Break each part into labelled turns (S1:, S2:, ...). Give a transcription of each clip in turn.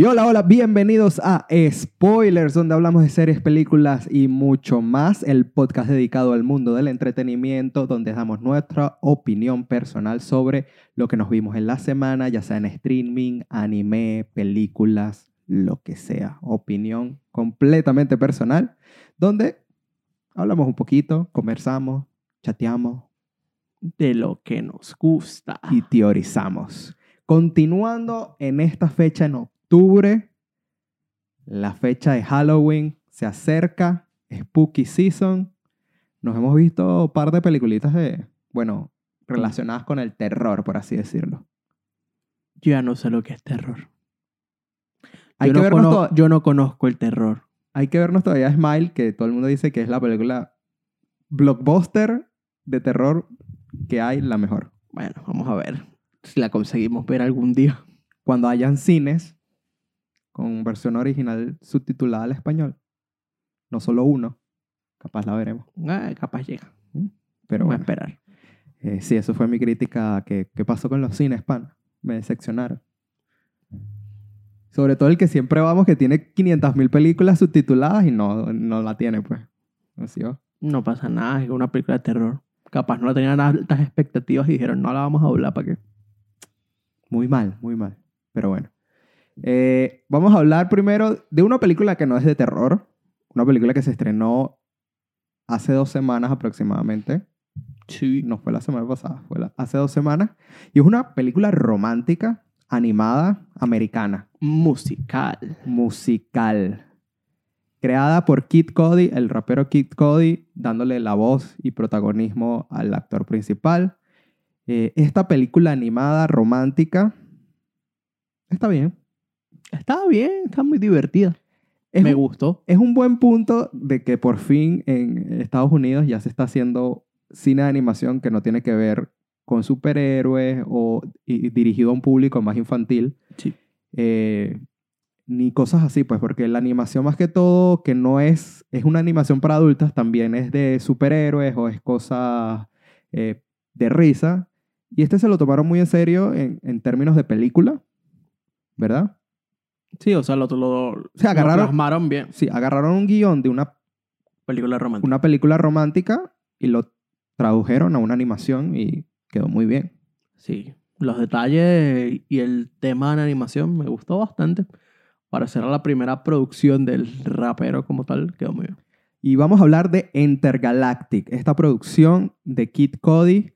S1: Y hola, hola, bienvenidos a Spoilers, donde hablamos de series, películas y mucho más. El podcast dedicado al mundo del entretenimiento, donde damos nuestra opinión personal sobre lo que nos vimos en la semana, ya sea en streaming, anime, películas, lo que sea. Opinión completamente personal, donde hablamos un poquito, conversamos, chateamos
S2: de lo que nos gusta.
S1: y teorizamos. Continuando en esta fecha en octubre, la fecha de Halloween se acerca, Spooky Season. Nos hemos visto un par de peliculitas de, bueno, relacionadas con el terror, por así decirlo.
S2: Yo ya no sé lo que es terror.
S1: Hay
S2: yo,
S1: que
S2: no
S1: vernos
S2: cono-
S1: to-
S2: yo no conozco el terror.
S1: Hay que vernos todavía Smile, que todo el mundo dice que es la película blockbuster de terror que hay, la mejor.
S2: Bueno, vamos a ver si la conseguimos ver algún día.
S1: Cuando hayan cines con versión original subtitulada al español, no solo uno, capaz la veremos.
S2: Ah, capaz llega.
S1: Pero
S2: Vamos a esperar.
S1: eh, sí, eso fue mi crítica. ¿Qué pasó con los cines, pan? Me decepcionaron. Sobre todo el que siempre vamos, que tiene 500.000 películas subtituladas y no, no la tiene, pues.
S2: No pasa nada, es una película de terror. Capaz no tenían altas expectativas y dijeron, no la vamos a doblar para qué.
S1: Muy mal, muy mal. Pero bueno. Eh, vamos a hablar primero de una película que no es de terror. Una película que se estrenó hace dos semanas aproximadamente.
S2: Sí.
S1: No fue la semana pasada, fue la- hace dos semanas. Y es una película romántica, animada, americana,
S2: Musical.
S1: musical. Creada por Kid Cody, el rapero Kid Cody, dándole la voz y protagonismo al actor principal. Eh, esta película animada, romántica, está bien.
S2: Está bien, está muy divertida.
S1: Es
S2: Me
S1: un-
S2: gustó.
S1: es un buen punto de que por fin en Estados Unidos ya se está haciendo cine de animación que no tiene que ver con superhéroes o y dirigido a un público más infantil,
S2: Sí.
S1: eh, ni cosas así, pues porque la animación más que todo, que no es, es una animación para adultas, también es de superhéroes o es cosas eh, de risa. Y este se lo tomaron muy en serio en, en términos de película, ¿verdad?
S2: Sí, o sea, lo, lo,
S1: Se
S2: lo
S1: agarraron-
S2: plasmaron bien.
S1: Sí, agarraron un guion de una
S2: Película romántica.
S1: una película romántica y lo tradujeron a una animación y quedó muy bien.
S2: Sí, los detalles y el tema de la animación me gustó bastante. Para ser la primera producción del rapero como tal, quedó muy bien.
S1: Y vamos a hablar de Intergalactic, esta producción de Kid Cody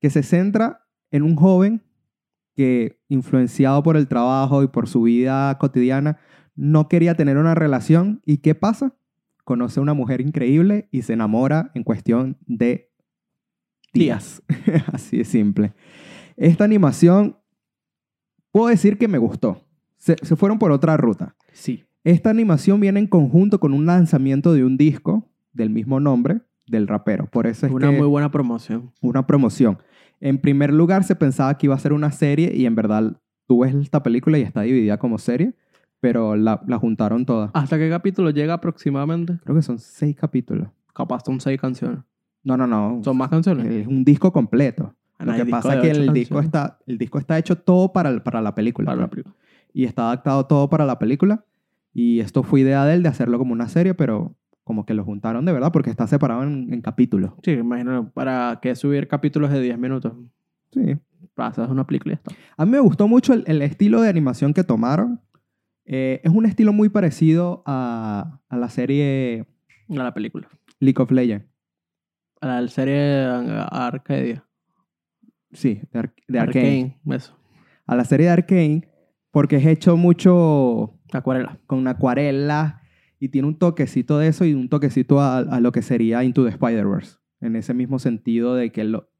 S1: que se centra en un joven que, influenciado por el trabajo y por su vida cotidiana, no quería tener una relación. ¿Y qué pasa? Conoce a una mujer increíble y se enamora en cuestión de días. Así de simple. Esta animación, puedo decir que me gustó. Se, se fueron por otra ruta.
S2: Sí.
S1: Esta animación viene en conjunto con un lanzamiento de un disco del mismo nombre del rapero. Por eso es
S2: una
S1: que
S2: muy buena promoción.
S1: una promoción. En primer lugar, se pensaba que iba a ser una serie y en verdad tú ves esta película y está dividida como serie, pero la, la juntaron todas.
S2: ¿Hasta qué capítulo llega aproximadamente?
S1: Creo que son seis capítulos.
S2: Capaz son seis canciones.
S1: No, no, no.
S2: ¿Son más canciones?
S1: Es un disco completo.
S2: Ah,
S1: Lo que pasa es que el disco,
S2: canciones.
S1: está, el disco está hecho todo para, el- para la película.
S2: Para la
S1: pues.
S2: película.
S1: y está adaptado todo para la película. Y esto fue idea de él de hacerlo como una serie, pero como que lo juntaron de verdad porque está separado en, en capítulos.
S2: Sí, imagino. ¿Para qué subir capítulos de 10 minutos?
S1: Sí.
S2: Hacer una película y ya está.
S1: A mí me gustó mucho el, el estilo de animación que tomaron. Eh, es un estilo muy parecido a, a la serie
S2: A la película.
S1: League of Legends.
S2: A la serie Arcadia.
S1: Sí, de, Ar- de Arcane.
S2: Eso.
S1: A la serie de Arcane porque es hecho mucho
S2: Acuarela.
S1: con acuarela y tiene un toquecito de eso y un toquecito a, a lo que sería Into the Spider-Verse. En ese mismo sentido de que lo,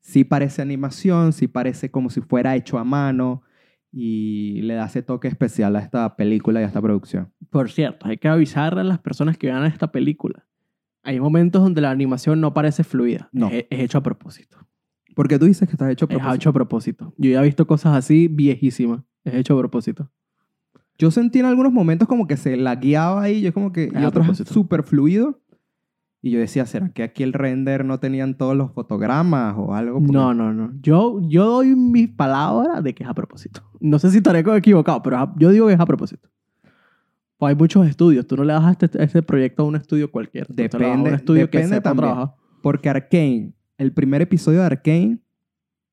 S1: sí parece animación, sí parece como si fuera hecho a mano y le da ese toque especial a esta película y a esta producción.
S2: Por cierto, hay que avisar a las personas que vean esta película. Hay momentos donde la animación no parece fluida.
S1: No.
S2: Es, es hecho a propósito.
S1: Porque tú dices que está hecho a
S2: Es
S1: propósito.
S2: hecho a propósito. Yo ya he visto cosas así viejísimas. Es hecho a propósito.
S1: Yo sentí en algunos momentos como que se la guiaba ahí, yo como que... Y
S2: a
S1: otros súper fluido. Y yo decía, ¿será que aquí el render no tenían todos los fotogramas o algo? Porque-
S2: No, no, no. Yo, yo doy mi palabra de que es a propósito. No sé si estaré equivocado, pero a- yo digo que es a propósito. Pues hay muchos estudios. Tú no le das a este, este proyecto a un estudio cualquiera.
S1: Depende-
S2: un estudio que
S1: depende
S2: sepa
S1: también.
S2: trabajar.
S1: Porque Arkane, el primer episodio de Arkane,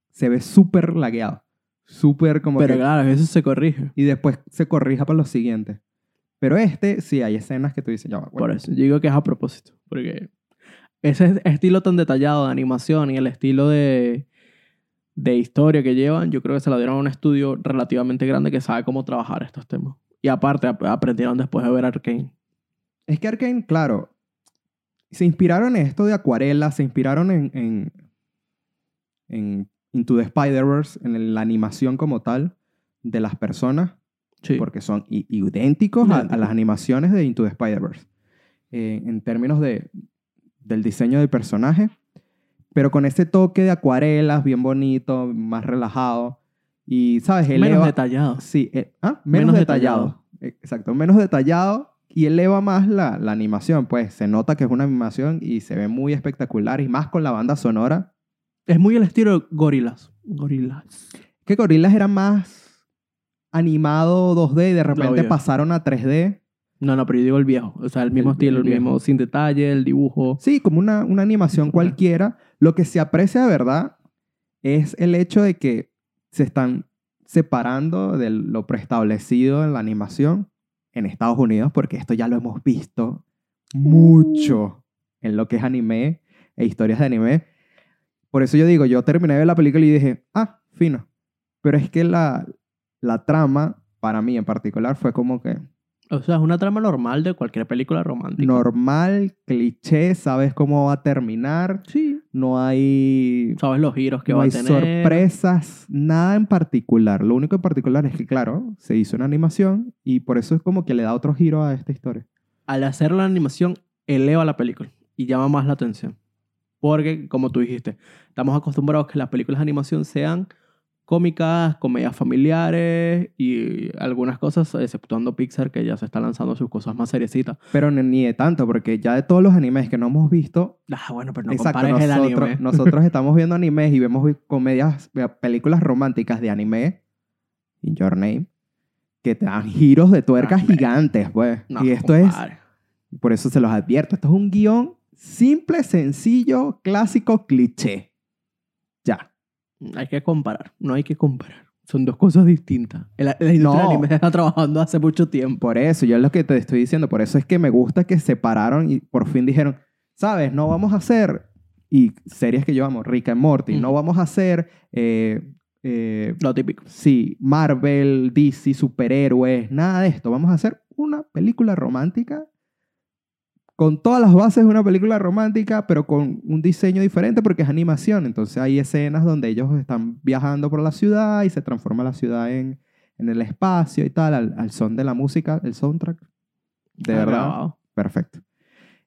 S1: se ve súper lagueado. Súper como
S2: Pero
S1: que...
S2: claro, eso se corrige.
S1: Y después se corrija para los siguientes. Pero este, sí, hay escenas que tú dices, ya va,
S2: Por
S1: bueno,
S2: eso, yo digo que es a propósito. Porque ese estilo tan detallado de animación y el estilo de, de historia que llevan, yo creo que se lo dieron a un estudio relativamente grande que sabe cómo trabajar estos temas. Y aparte, ap- aprendieron después de ver Arkane.
S1: Es que Arkane, claro, se inspiraron en esto de acuarela, se inspiraron en, en, en Into the Spider-Verse, en la animación como tal de las personas,
S2: Sí.
S1: porque son idénticos a, las animaciones de Into the Spider-Verse, eh, en términos de, del diseño del personaje, pero con ese toque de acuarelas bien bonito, más relajado, y, ¿sabes?
S2: Menos
S1: Eleva-
S2: detallado.
S1: Sí, eh, ah, menos,
S2: Menos
S1: detallado.
S2: detallado.
S1: Eh, Exacto, menos detallado y eleva más la, la animación. Pues se nota que es una animación y se ve muy espectacular y más con la banda sonora.
S2: Es muy el estilo de Gorilas. Gorilas.
S1: Que Gorillaz era más animado 2D y de repente
S2: Obvio.
S1: pasaron a 3D.
S2: No, no, pero yo digo el viejo. O sea, el mismo
S1: El-
S2: estilo,
S1: el
S2: el, mismo sin detalle, el dibujo.
S1: Sí, como una, una animación cualquiera. Lo que se aprecia de verdad es el hecho de que se están separando de lo preestablecido en la animación en Estados Unidos, porque esto ya lo hemos visto mucho en lo que es anime e historias de anime. Por eso yo digo, yo terminé de ver la película y dije, ah, fino. Pero es que la, la trama, para mí en particular, fue como que
S2: O sea, es una trama normal de cualquier película romántica.
S1: normal, cliché, sabes cómo va a terminar,
S2: Sí.
S1: no hay,
S2: Sabes los giros que
S1: no
S2: va a
S1: hay
S2: tener.
S1: sorpresas, nada en particular. Lo único en particular es que, claro, se hizo una animación y por eso es como que le da otro giro a esta historia.
S2: Al hacer la animación, eleva la película y llama más la atención. Porque, como tú dijiste, estamos acostumbrados a que las películas de animación sean cómicas, comedias familiares y algunas cosas, exceptuando Pixar, que ya se está lanzando sus cosas más seriecitas.
S1: Pero ni, ni de tanto, porque ya de todos los animes que no hemos visto,
S2: Ah, bueno, pero no
S1: exacto,
S2: compares el
S1: nosotros,
S2: anime.
S1: nosotros estamos viendo animes y vemos comedias, películas románticas de anime, In Your Name, que te dan giros de tuercas
S2: hombre.
S1: gigantes, pues.
S2: No,
S1: y esto es. Por eso se los advierto. Esto es un guion simple, sencillo, clásico, cliché. Ya.
S2: Hay que comparar, no hay que comparar. Son dos cosas distintas. La, la industria
S1: No.
S2: del anime está trabajando hace mucho tiempo.
S1: Por eso, yo es lo que te estoy diciendo. Por eso es que me gusta que separaron y por fin dijeron, ¿sabes? No vamos a hacer, y series que yo amo, Rick and Morty, no vamos a hacer, eh, eh,
S2: Lo típico.
S1: sí, Marvel, DC, superhéroes, nada de esto. Vamos a hacer una película romántica con todas las bases de una película romántica, pero con un diseño diferente porque es animación. Entonces hay escenas donde ellos están viajando por la ciudad y se transforma la ciudad en, en el espacio y tal, al, al son de la música, el soundtrack. De
S2: Está
S1: verdad, perfecto.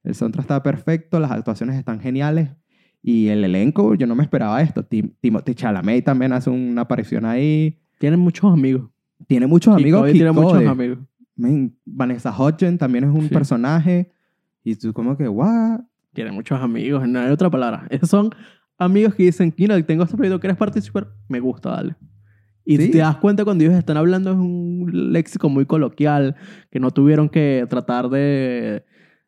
S1: El soundtrack está perfecto, las actuaciones están geniales. Y el elenco, yo no me esperaba esto. Tim- Timothée Chalamet también hace una aparición ahí.
S2: Tienen muchos amigos.
S1: Tiene muchos amigos.
S2: Cudi
S1: Kid
S2: tiene muchos amigos.
S1: Vanessa Hudgens también es un
S2: Sí.
S1: personaje. Y tú como que, what?
S2: Tiene muchos amigos, no hay otra palabra. Esos son amigos que dicen, Kino, tengo este proyecto, ¿quieres participar? Me gusta, dale. Y
S1: Sí.
S2: te das cuenta cuando ellos están hablando es un léxico muy coloquial, que no tuvieron que tratar de,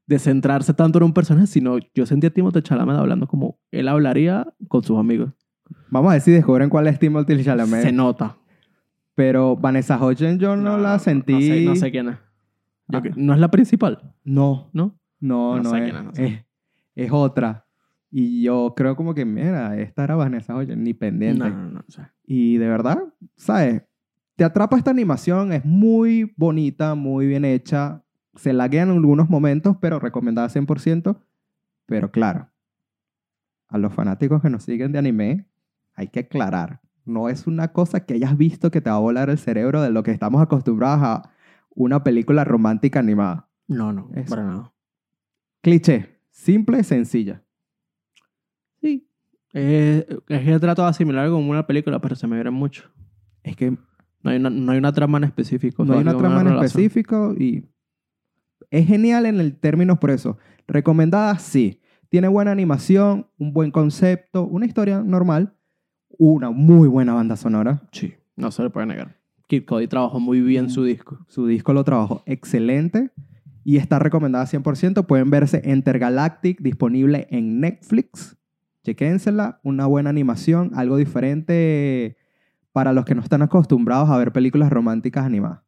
S2: de centrarse tanto en un personaje, sino yo sentí a Timothée Chalamet hablando como él hablaría con sus amigos.
S1: Vamos a ver si descubren cuál es Timothée Chalamet.
S2: Se nota.
S1: Pero Vanessa Hudgens yo no, la sentí.
S2: No sé, no sé quién es.
S1: Ah.
S2: que- no es la principal,
S1: No,
S2: ¿no?
S1: No,
S2: No
S1: no,
S2: sé
S1: es,
S2: quién es, no sé.
S1: es. es otra. Y yo creo como que, mira, esta era Vanessa Hudgens, ni pendiente.
S2: No, no, no. o sea,
S1: Y de verdad, ¿sabes? Te atrapa esta animación, es muy bonita, muy bien hecha. Se laguea en algunos momentos, pero recomendada 100%. Pero claro, a los fanáticos que nos siguen de anime, hay que aclarar. No es una cosa que hayas visto que te va a volar el cerebro de lo que estamos acostumbrados a una película romántica animada.
S2: no, no,
S1: Eso.
S2: para nada.
S1: Cliché, simple, sencilla.
S2: Sí. Eh, es que trato de asimilar como una película, pero se me vienen mucho.
S1: Es que
S2: No hay una, no hay una trama en específico.
S1: No hay una trama en
S2: relación.
S1: específico y es genial en el términos por eso. Recomendada, sí. Tiene buena animación, un buen concepto, una historia normal, una muy buena banda sonora.
S2: Sí, no se le puede negar. Kid Cody trabajó muy bien su disco.
S1: Su disco lo trabajó excelente y está recomendada 100%. Pueden verse Intergalactic, disponible en Netflix. Chequénsela, una buena animación, algo diferente para los que no están acostumbrados a ver películas románticas animadas.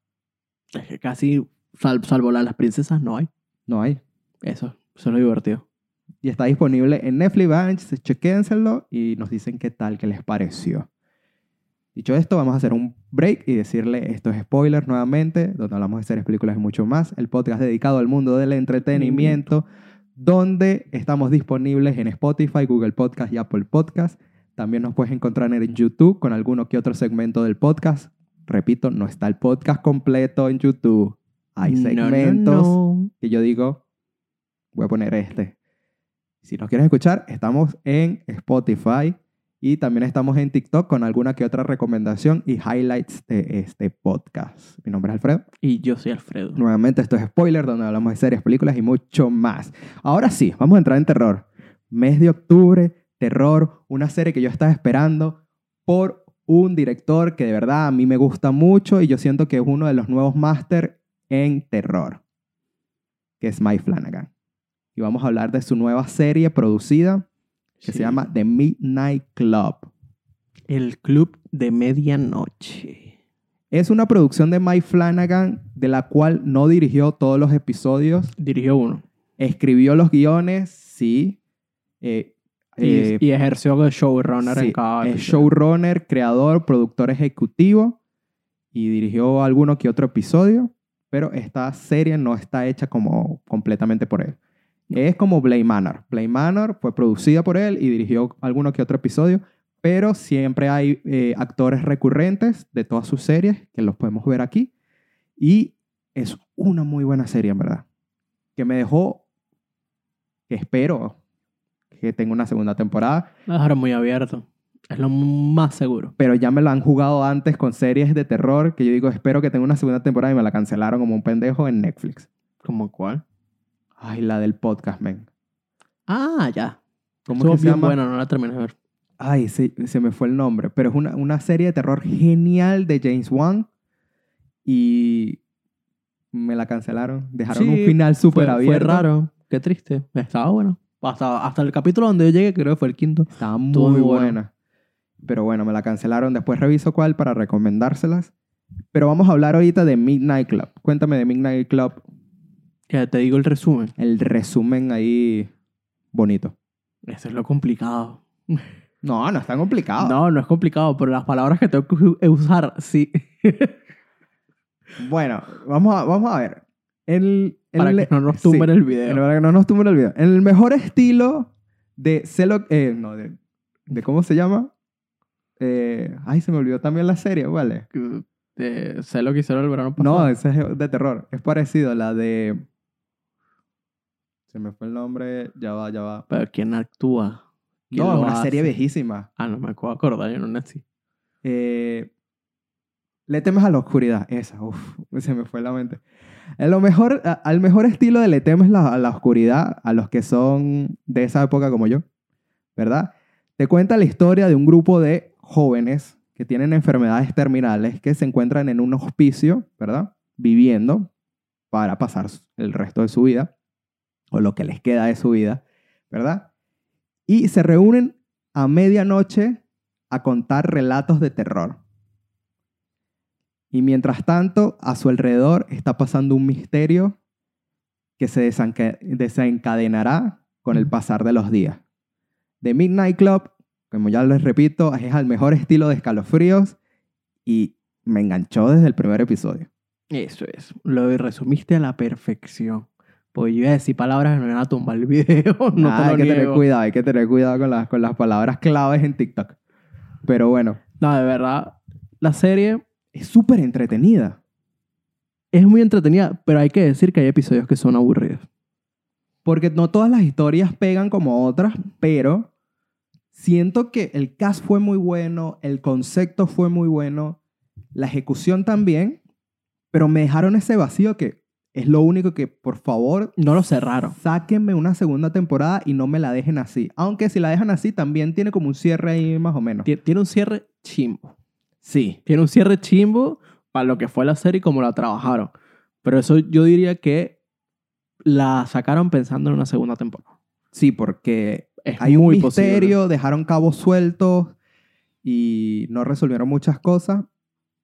S2: Es que casi, sal- salvo la de las princesas, no hay.
S1: No hay.
S2: Eso, eso es lo divertido.
S1: Y está disponible en Netflix. Chequénselo y nos dicen qué tal, qué les pareció. Dicho esto, vamos a hacer un break y decirle esto es spoiler nuevamente, donde hablamos de series, películas y mucho más. El podcast dedicado al mundo del entretenimiento, donde estamos disponibles en Spotify, Google Podcast y Apple Podcast. También nos puedes encontrar en YouTube con alguno que otro segmento del podcast. Repito, no está el podcast completo en YouTube. Hay
S2: No, no,
S1: segmentos
S2: no.
S1: que yo digo, voy a poner este. Si nos quieres escuchar, estamos en Spotify y también estamos en TikTok con alguna que otra recomendación y highlights de este podcast. Mi nombre es Alfredo.
S2: Y yo soy Alfredo.
S1: Nuevamente, esto es Spoiler, donde hablamos de series, películas y mucho más. Ahora sí, vamos a entrar en terror. Mes de octubre, terror, una serie que yo estaba esperando por un director que de verdad a mí me gusta mucho y yo siento que es uno de los nuevos máster en terror, que es Mike Flanagan. Y vamos a hablar de su nueva serie producida que
S2: Sí.
S1: se llama The Midnight Club.
S2: El Club de Medianoche.
S1: Es una producción de Mike Flanagan de la cual no dirigió todos los episodios,
S2: Dirigió uno.
S1: escribió los guiones, sí. Eh,
S2: Y,
S1: eh,
S2: y ejerció de showrunner
S1: sí,
S2: en cada
S1: es showrunner, creador, productor ejecutivo y dirigió alguno que otro episodio, pero esta serie no está hecha como completamente por él. Es como Blade Manor. Blade Manor fue producida por él y dirigió alguno que otro episodio, pero siempre hay eh, actores recurrentes de todas sus series que los podemos ver aquí. Y es una muy buena serie, en verdad. Que me dejó, que espero que tenga una segunda temporada,
S2: Lo dejaron muy abierto. Es lo más seguro.
S1: pero ya me lo han jugado antes con series de terror que yo digo, espero que tenga una segunda temporada y me la cancelaron como un pendejo en Netflix.
S2: ¿Como cuál?
S1: Ay, la del podcast, man.
S2: Ah, ya.
S1: ¿Cómo que se llama?
S2: buena, no la terminé de ver.
S1: Ay, se, se me fue el nombre, pero es una, una serie de terror genial de James Wan y me la cancelaron. Dejaron
S2: Sí,
S1: un final súper abierto.
S2: fue raro. Qué triste. Estaba bueno. Hasta, hasta el capítulo donde yo llegué, creo que fue el quinto.
S1: Estaba muy,
S2: Estuvo muy buena.
S1: buena. Pero bueno, me la cancelaron. Después reviso cuál para recomendárselas. Pero vamos a hablar ahorita de Midnight Club. Cuéntame de Midnight Club.
S2: Te digo el resumen.
S1: El resumen ahí bonito.
S2: Eso es lo complicado.
S1: No, no es tan complicado.
S2: No, no es complicado, pero las palabras que tengo que usar, sí.
S1: Bueno, vamos a, vamos a ver. El,
S2: Para que no nos tumben
S1: sí,
S2: el video.
S1: Para que no nos tumben el video. En el mejor estilo de Celo... Eh, no, de, de... ¿Cómo se llama? Eh, ay, se me olvidó también la serie, ¿vale?
S2: Eh, sé lo que hicieron el verano pasado.
S1: No, esa es de terror. Es parecido a la de... Se me fue el nombre. Ya va, ya va.
S2: Pero ¿quién actúa? ¿Quién
S1: No, es una serie
S2: hace?
S1: viejísima.
S2: Ah, no me acuerdo acordar, yo no nací.
S1: Eh, le temes a la oscuridad. Esa, uff, se me fue la mente. En lo mejor, a- al mejor estilo de le temes la- a la oscuridad, a los que son de esa época como yo, ¿verdad? Te cuenta la historia de un grupo de jóvenes que tienen enfermedades terminales que se encuentran en un hospicio, ¿verdad? Viviendo para pasar el resto de su vida, o lo que les queda de su vida, ¿verdad? Y se reúnen a medianoche a contar relatos de terror. Y mientras tanto, a su alrededor está pasando un misterio que se desenca- desencadenará con el pasar de los días. The Midnight Club, como ya les repito, es al mejor estilo de escalofríos y me enganchó desde el primer episodio.
S2: Eso es. Lo resumiste a la perfección. Pues yo iba a decir palabras que no iban a tumbar el video. no te
S1: hay que tener cuidado, hay que tener cuidado con las, con las palabras claves en TikTok. Pero bueno,
S2: No, de verdad. La serie
S1: es súper entretenida.
S2: es muy entretenida, pero hay que decir que hay episodios que son aburridos.
S1: Porque no todas las historias pegan como otras, pero siento que el cast fue muy bueno, el concepto fue muy bueno, la ejecución también, pero me dejaron ese vacío que Es lo único que, por favor,
S2: No lo cerraron.
S1: sáquenme una segunda temporada y no me la dejen así. Aunque si la dejan así, también tiene como un cierre ahí más o menos.
S2: Tie- Tiene un cierre chimbo.
S1: Sí.
S2: Tiene un cierre chimbo para lo que fue la serie y cómo la trabajaron. Pero eso yo diría que la sacaron pensando en una segunda temporada.
S1: Sí, porque
S2: Es
S1: hay un misterio, dejaron cabos sueltos y no resolvieron muchas cosas.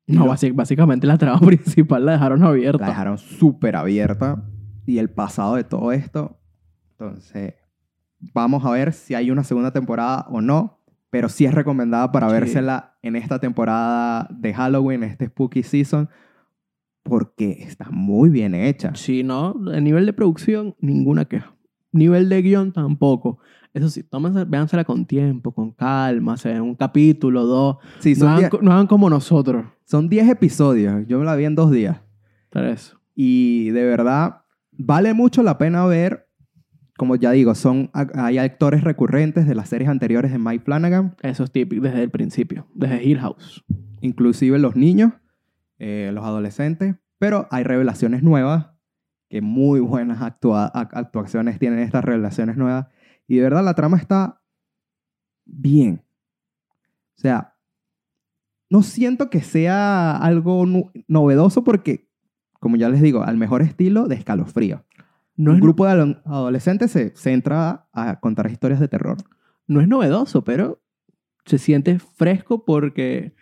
S2: No, básicamente la trama principal la dejaron abierta.
S1: la dejaron súper abierta y el pasado de todo esto. Entonces, vamos a ver si hay una segunda temporada o no, pero sí es recomendada para
S2: Sí.
S1: vérsela en esta temporada de Halloween, este Spooky Season, porque está muy bien hecha.
S2: Sí, no, a nivel de producción, ninguna queja. Nivel de guion tampoco. Eso sí, tómense, véansela con tiempo, con calma, o sea, un capítulo, dos.
S1: Sí,
S2: No hagan,
S1: 10
S2: co- no hagan como nosotros.
S1: son 10 episodios, yo me la vi en dos días.
S2: Eso.
S1: Y de verdad, vale mucho la pena ver, como ya digo, son, hay actores recurrentes de las series anteriores de Mike Flanagan,
S2: Eso es típico desde el principio, desde Hill House.
S1: inclusive los niños, eh, los adolescentes, pero hay revelaciones nuevas, que muy buenas actua- ac- actuaciones tienen estas revelaciones nuevas, y de verdad la trama está bien. O sea, no siento que sea algo novedoso porque, como ya les digo, al mejor estilo de escalofrío.
S2: No
S1: Un
S2: es,
S1: grupo de adolescentes se centra a contar historias de terror.
S2: no es novedoso, pero se siente fresco porque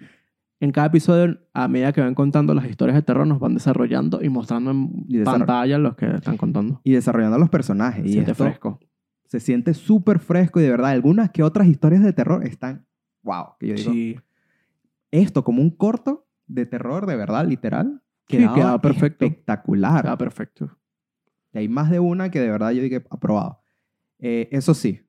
S2: en cada episodio, a medida que van contando las historias de terror, nos van desarrollando y mostrando en
S1: Y
S2: pantalla los que están contando.
S1: y desarrollando los personajes.
S2: Se
S1: y
S2: siente
S1: esto
S2: fresco.
S1: se siente súper fresco y de verdad, algunas que otras historias de terror están, wow, que yo digo,
S2: Sí.
S1: esto como un corto de terror, de verdad, literal,
S2: Sí,
S1: quedaba
S2: quedaba perfecto.
S1: espectacular.
S2: Ah, perfecto.
S1: Y hay más de una que de verdad yo dije, aprobado. Eh, eso sí,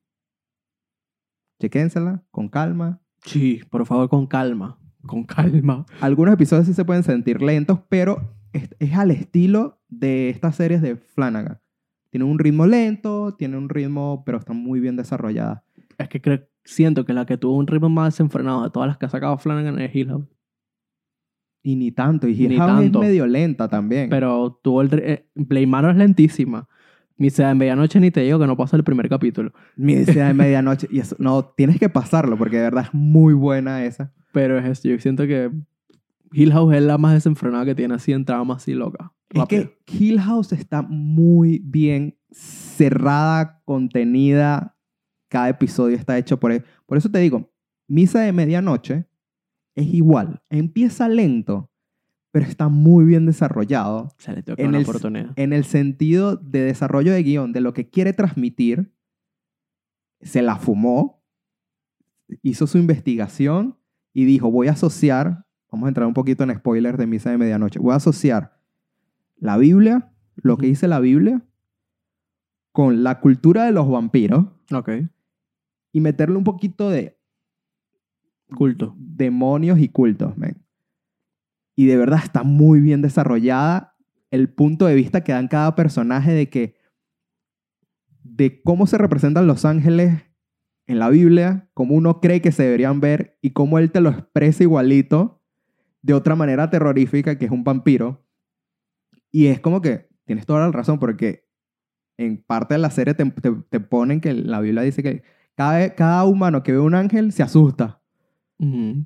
S1: chequénsela con calma.
S2: Sí, por favor, con calma. Con calma.
S1: Algunos episodios sí se pueden sentir lentos, pero es, es al estilo de estas series de Flanagan. Tiene un ritmo lento, tiene un ritmo, pero está muy bien desarrollada.
S2: Es que creo, siento que la que tuvo un ritmo más desenfrenado de todas las que ha sacado Flanagan es Hill House.
S1: Y ni tanto. Y Hill House es medio lenta también.
S2: Pero tuvo el... eh, Blade Manor es lentísima. Misa de medianoche ni te digo que no pasa el primer capítulo.
S1: Misa de medianoche. Y eso, no, tienes que pasarlo porque de verdad es muy buena esa.
S2: Pero es esto. Yo siento que Hill House es la más desenfrenada que tiene así en trama así loca.
S1: Es
S2: rápida.
S1: que Hill House está muy bien cerrada, contenida. Cada episodio está hecho por... Por eso te digo, Misa de Medianoche es igual. Empieza lento, pero está muy bien desarrollado
S2: Se le toca
S1: en
S2: una
S1: el-
S2: oportunidad.
S1: en el sentido de desarrollo de guion, de lo que quiere transmitir. Se la fumó, hizo su investigación y dijo, voy a asociar, vamos a entrar un poquito en spoilers de Misa de Medianoche, voy a asociar la Biblia, lo que dice la Biblia, con la cultura de los vampiros
S2: Ok.
S1: y meterle un poquito de
S2: Culto.
S1: demonios y cultos, men. Y de verdad está muy bien desarrollada el punto de vista que dan cada personaje de que de cómo se representan los ángeles en la Biblia, cómo uno cree que se deberían ver y cómo él te lo expresa igualito de otra manera terrorífica que es un vampiro. Y es como que tienes toda la razón porque en parte de la serie te, te- te ponen que la Biblia dice que cada, cada humano que ve un ángel se asusta.
S2: Ujú.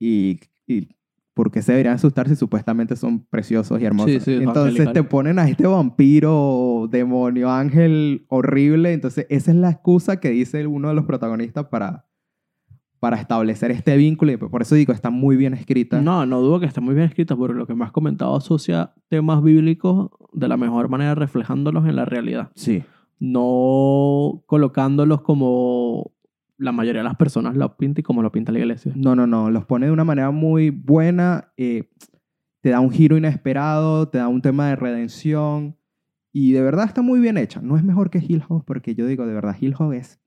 S1: Y, y ¿por qué se deberían asustar si supuestamente son preciosos y hermosos?
S2: Sí, sí,
S1: entonces
S2: angelical.
S1: te ponen a este vampiro, demonio, ángel horrible. Entonces esa es la excusa que dice uno de los protagonistas para, para establecer este vínculo. Y por eso digo, está muy bien escrita.
S2: No, no dudo que está muy bien escrita, porque lo que me has comentado asocia temas bíblicos de la mejor manera, reflejándolos en la realidad.
S1: Sí.
S2: No colocándolos como la mayoría de las personas lo pinta y como lo pinta la iglesia.
S1: No, no, no. Los pone de una manera muy buena. eh, te da un giro inesperado, te da un tema de redención. Y de verdad está muy bien hecha. No es mejor que Hill House porque yo digo, de verdad, Hill House es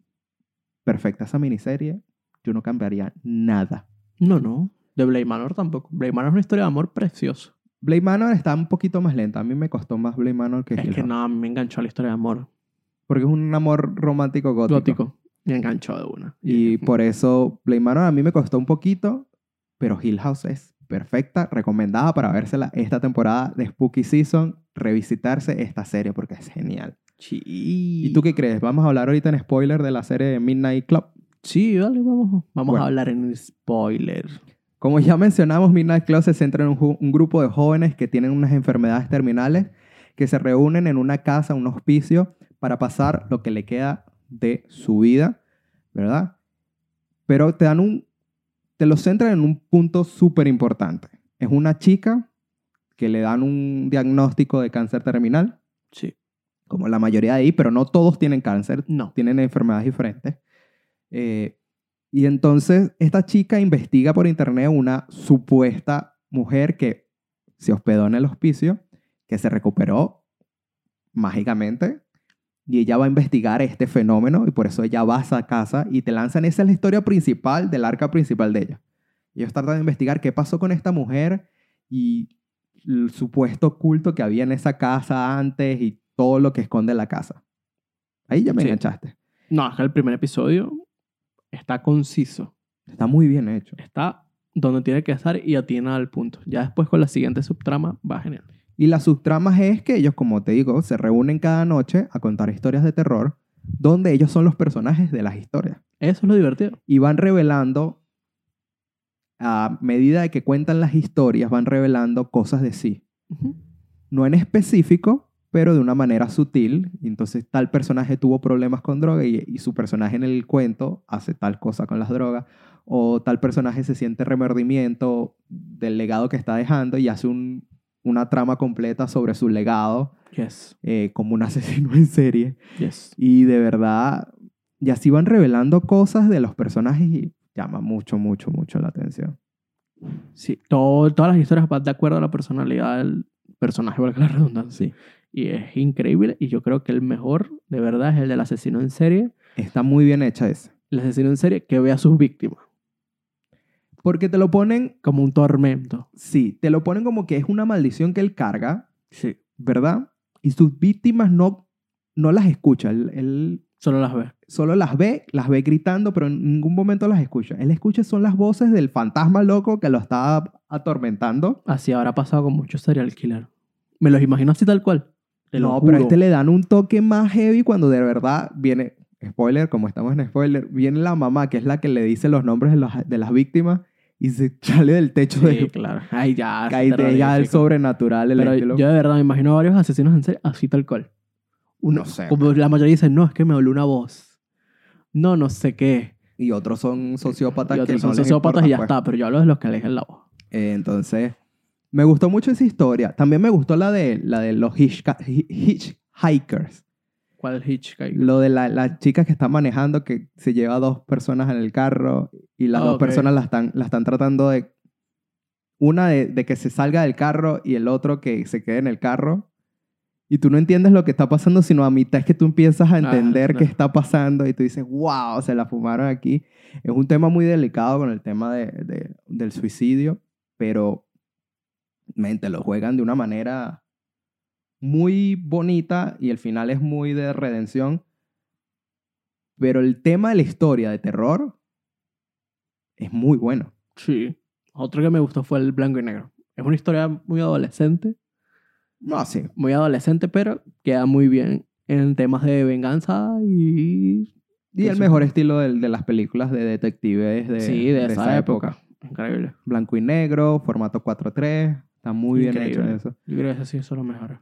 S1: perfecta esa miniserie. Yo no cambiaría nada.
S2: No, no. De Blade Manor tampoco. Blade Manor es una historia de amor preciosa.
S1: Blade Manor está un poquito más lenta. A mí me costó más Blade Manor que
S2: Es
S1: Hill
S2: que
S1: House.
S2: no, a mí me enganchó la historia de amor
S1: Porque es un amor romántico gótico.
S2: gótico. Me enganchó de una.
S1: Y por eso Blade Manor a mí me costó un poquito, pero Hill House es perfecta, recomendada para vérsela esta temporada de Spooky Season. revisitarse esta serie porque es genial.
S2: Sí.
S1: ¿Y tú qué crees? Vamos a hablar ahorita en spoiler de la serie Midnight Club.
S2: Sí, vale, vamos, vamos
S1: Bueno.
S2: a hablar en spoiler.
S1: Como ya mencionamos, Midnight Club se centra en un grupo de jóvenes que tienen unas enfermedades terminales que se reúnen en una casa, un hospicio, para pasar lo que le queda de su vida, ¿verdad? Pero te dan un, te lo centran en un punto súper importante. Es una chica que le dan un diagnóstico de cáncer terminal,
S2: Sí.
S1: como la mayoría de ahí, pero no todos tienen cáncer,
S2: No.
S1: tienen enfermedades diferentes. Eh, y entonces esta chica investiga por internet una supuesta mujer que se hospedó en el hospicio, que se recuperó mágicamente, y ella va a investigar este fenómeno y por eso ella va a esa casa y te lanzan, esa es la historia principal del arca principal de ella. Ellos tratan de investigar qué pasó con esta mujer y el supuesto culto que había en esa casa antes y todo lo que esconde la casa. Ahí ya me
S2: Sí.
S1: enganchaste.
S2: No, es que el primer episodio está conciso.
S1: Está muy bien hecho.
S2: Está donde tiene que estar y atina al punto. Ya después con la siguiente subtrama va genial.
S1: Y las subtramas es que ellos, como te digo, se reúnen cada noche a contar historias de terror, donde ellos son los personajes de las historias.
S2: Eso es lo divertido.
S1: Y van revelando, a medida de que cuentan las historias, van revelando cosas de sí. No en específico, pero de una manera sutil. Entonces tal personaje tuvo problemas con droga y, y su personaje en el cuento hace tal cosa con las drogas. O tal personaje se siente remordimiento del legado que está dejando y hace un- una trama completa sobre su legado
S2: Yes.
S1: eh, como un asesino en serie.
S2: Yes.
S1: Y de verdad, y así van revelando cosas de los personajes y llama mucho, mucho, mucho la atención.
S2: Sí, todo- todas las historias van de acuerdo a la personalidad del personaje, valga la redundancia.
S1: Sí.
S2: Y es increíble. Y yo creo que el mejor, de verdad, es el del asesino en serie.
S1: Está muy bien hecha esa.
S2: El asesino en serie que ve a sus víctimas
S1: Porque te lo ponen,
S2: como un tormento.
S1: sí, te lo ponen como que es una maldición que él carga,
S2: Sí.
S1: ¿verdad? Y sus víctimas no, no las escucha. Él, él
S2: Solo las ve.
S1: solo las ve, las ve gritando, pero en ningún momento las escucha. Él escucha son las voces del fantasma loco que lo está atormentando.
S2: Así habrá pasado con muchos serial killer. Me los imagino así tal cual. Te
S1: no, pero a este le dan un toque más heavy cuando de verdad viene, spoiler, como estamos en spoiler, viene la mamá, que es la que le dice los nombres de, los- de las víctimas y se sale del techo
S2: Sí,
S1: de...
S2: claro. Ay, ya.
S1: Cae de ya el sobrenatural. El
S2: Pero yo de verdad me imagino varios asesinos en serie así tal cual. Uno,
S1: No sé.
S2: Como la mayoría dicen, no, es que me habló una voz. No, no sé qué.
S1: Y otros son sociópatas
S2: Y
S1: que
S2: otros son
S1: no
S2: sociópatas
S1: importa,
S2: y ya
S1: pues.
S2: está. Pero yo hablo de los que eligen la voz.
S1: Eh, entonces, me gustó mucho esa historia. También me gustó la de, la de los hitchhikers.
S2: ¿Cuál Hitchhiker?
S1: Lo de la, la chica que está manejando, que se lleva a dos personas en el carro y las
S2: Ah,
S1: dos
S2: ok.
S1: personas la están, la están tratando de... Una de, de que se salga del carro y el otro que se quede en el carro. Y tú no entiendes lo que está pasando, sino a mitad es que tú empiezas a entender qué
S2: claro.
S1: está pasando y tú dices, wow, se la fumaron aquí. Es un tema muy delicado con el tema de, de- del suicidio, pero mente, lo juegan de una manera muy bonita y el final es muy de redención. Pero el tema de la historia de terror es muy bueno.
S2: Sí. Otro que me gustó fue el blanco y negro. Es una historia muy adolescente.
S1: No, sí.
S2: Muy adolescente, pero queda muy bien en temas de venganza y...
S1: Y el
S2: Eso.
S1: mejor estilo del- de, las películas de detectives de,
S2: sí, de, esa, época. Increíble.
S1: Blanco y negro, formato 4.3. Está muy bien hecho eso.
S2: Yo creo que ese sí son los mejores.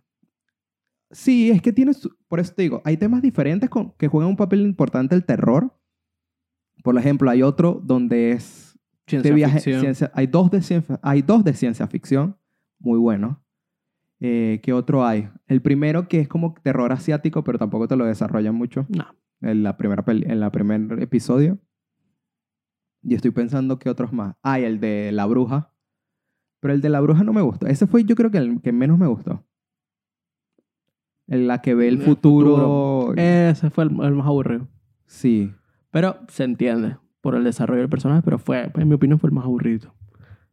S1: Sí, es que tienes, por eso te digo, hay temas diferentes con- que juegan un papel importante el terror. Por ejemplo, hay otro donde es de
S2: Ciencia
S1: viaje,
S2: ficción.
S1: ciencia, hay dos de ciencia, hay dos de ciencia ficción, muy buenos. Eh, ¿Qué otro hay? El primero que es como terror asiático, pero tampoco te lo desarrollan mucho
S2: No.
S1: en la primera peli- en la primer episodio. Y estoy pensando que otros más. Ah, y el de la bruja. Pero el de la bruja no me gustó. Ese fue yo creo que el que menos me gustó. En la que ve el
S2: El
S1: futuro.
S2: Ese fue el, el más aburrido.
S1: Sí.
S2: Pero se entiende por el desarrollo del personaje, pero fue, en mi opinión, fue el más aburrido.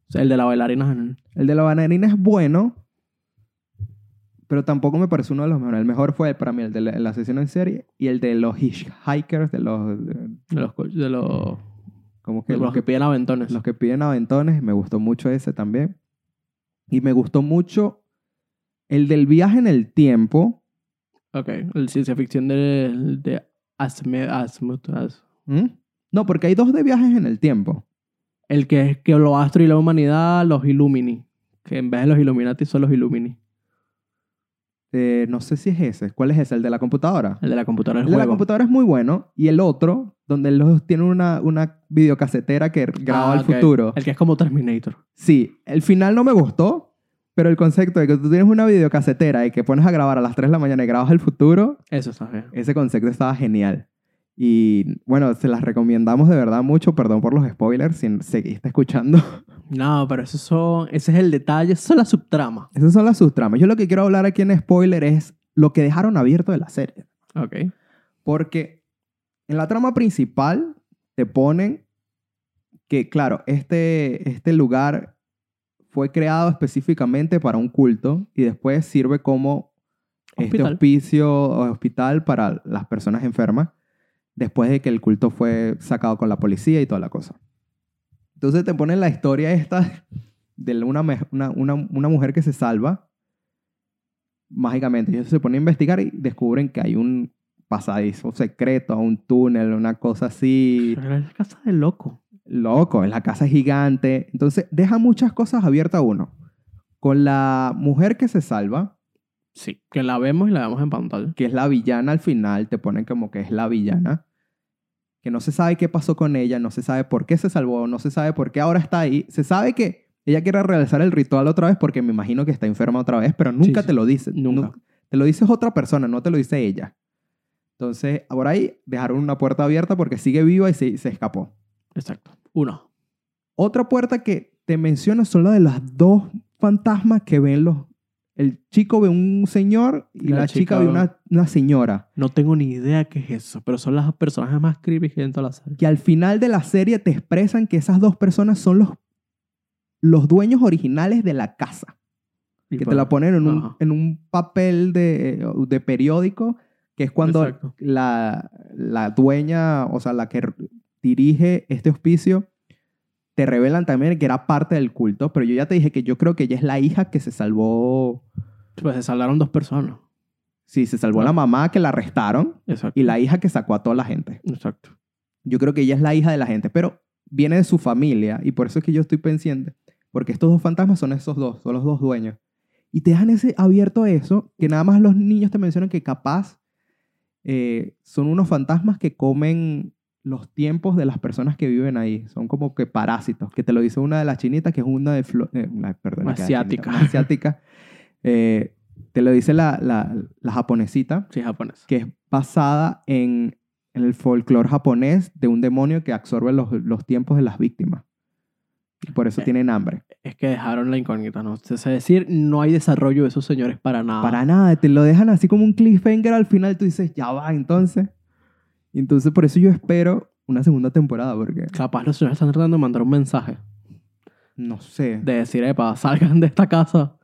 S2: O sea, el de la bailarina.
S1: El de la bailarina es bueno, pero tampoco me parece uno de los mejores. El mejor fue para mí el de la, la sesión en serie y el de los hitchhikers, de los... de-
S2: De los, de los,
S1: ¿cómo que?
S2: de los que piden aventones.
S1: Los que piden aventones, me gustó mucho ese también. Y me gustó mucho El del viaje en el tiempo.
S2: Ok, el ciencia ficción de, de Asimov. Asimov, As-
S1: ¿Mm? No, porque hay dos de viajes en el tiempo.
S2: El que es que los astros y la humanidad, los Illumini. Que en vez de los Illuminati son los Illumini.
S1: Eh, no sé si es ese. ¿Cuál es ese? ¿El de la computadora?
S2: El de la computadora
S1: El
S2: del
S1: de la
S2: juego.
S1: computadora es muy bueno. Y el otro, donde los tiene una, una videocasetera que graba
S2: Ah,
S1: el futuro.
S2: El que es como Terminator.
S1: Sí, el final no me gustó, pero el concepto de que tú tienes una videocasetera y que pones a grabar a las 3 de la mañana y grabas el futuro,
S2: Eso está bien.
S1: ese concepto estaba genial. Y bueno, se las recomendamos de verdad mucho. Perdón por los spoilers si seguiste escuchando.
S2: No, pero eso son, ese es el detalle, eso es la subtrama.
S1: Esas son las subtramas. Yo lo que quiero hablar aquí en spoiler es lo que dejaron abierto de la serie.
S2: Ok.
S1: Porque en la trama principal te ponen que, claro, este, este lugar fue creado específicamente para un culto y después sirve como este
S2: Hospital.
S1: hospicio o hospital para las personas enfermas después de que el culto fue sacado con la policía y toda la cosa. Entonces te ponen la historia esta de una, una, una, una mujer que se salva mágicamente. Ellos se ponen a investigar y descubren que hay un pasadizo secreto, un túnel, una cosa así.
S2: Pero es casa del loco.
S1: Loco, la casa es gigante. Entonces deja muchas cosas abiertas a uno. Con la mujer que se salva,
S2: Sí, que la vemos y la vemos en pantalla.
S1: que es la villana al final, te ponen como que es la villana, que no se sabe qué pasó con ella, no se sabe por qué se salvó, no se sabe por qué ahora está ahí. Se sabe que ella quiere realizar el ritual otra vez porque me imagino que está enferma otra vez, pero nunca
S2: sí.
S1: te lo dice.
S2: Nunca.
S1: Nu- Te lo dice otra persona, no te lo dice ella. Entonces, por ahí dejaron una puerta abierta porque sigue viva y se, se escapó.
S2: Exacto. Uno.
S1: Otra puerta que te menciono son la de las dos fantasmas que ven los... El chico ve un señor y la,
S2: La
S1: chica,
S2: chica
S1: ve una, una señora.
S2: No tengo ni idea qué es eso, pero son las personajes más creepy que hay en toda la serie.
S1: Que al final de la serie te expresan que esas dos personas son los, los dueños originales de la casa.
S2: Y
S1: Que te
S2: pues,
S1: la ponen en un, en un papel de, de periódico, que es cuando la, la dueña, o sea, la que dirige este hospicio, te revelan también que era parte del culto, pero yo ya te dije que yo creo que ella es la hija que se salvó,
S2: Pues se salvaron dos personas.
S1: sí, se salvó la mamá que la arrestaron
S2: Exacto.
S1: y la hija que sacó a toda la gente.
S2: Exacto.
S1: Yo creo que ella es la hija de la gente, pero viene de su familia y por eso es que yo estoy pendiente, porque estos dos fantasmas son esos dos, son los dos dueños. Y te dejan ese abierto eso, que nada más los niños te mencionan que capaz eh, son unos fantasmas que comen los tiempos de las personas que viven ahí. Son como que parásitos, que te lo dice una de las chinitas, que es una de... Eh, una- perdón,
S2: asiática.
S1: chinita, una asiática. Eh, te lo dice la, la, la japonesita
S2: Sí, japonés.
S1: que es basada en, en el folclore japonés de un demonio que absorbe los, los tiempos de las víctimas. Y por eso
S2: Eh.
S1: tienen hambre.
S2: Es que dejaron la incógnita, ¿no? Es decir, no hay desarrollo de esos señores para nada.
S1: Para nada, te lo dejan así como un cliffhanger al final. Tú dices, ya va, entonces. Y entonces por eso yo espero una segunda temporada, porque
S2: Capaz los señores están tratando de mandar un mensaje.
S1: no sé.
S2: De decir, epa, salgan de esta casa.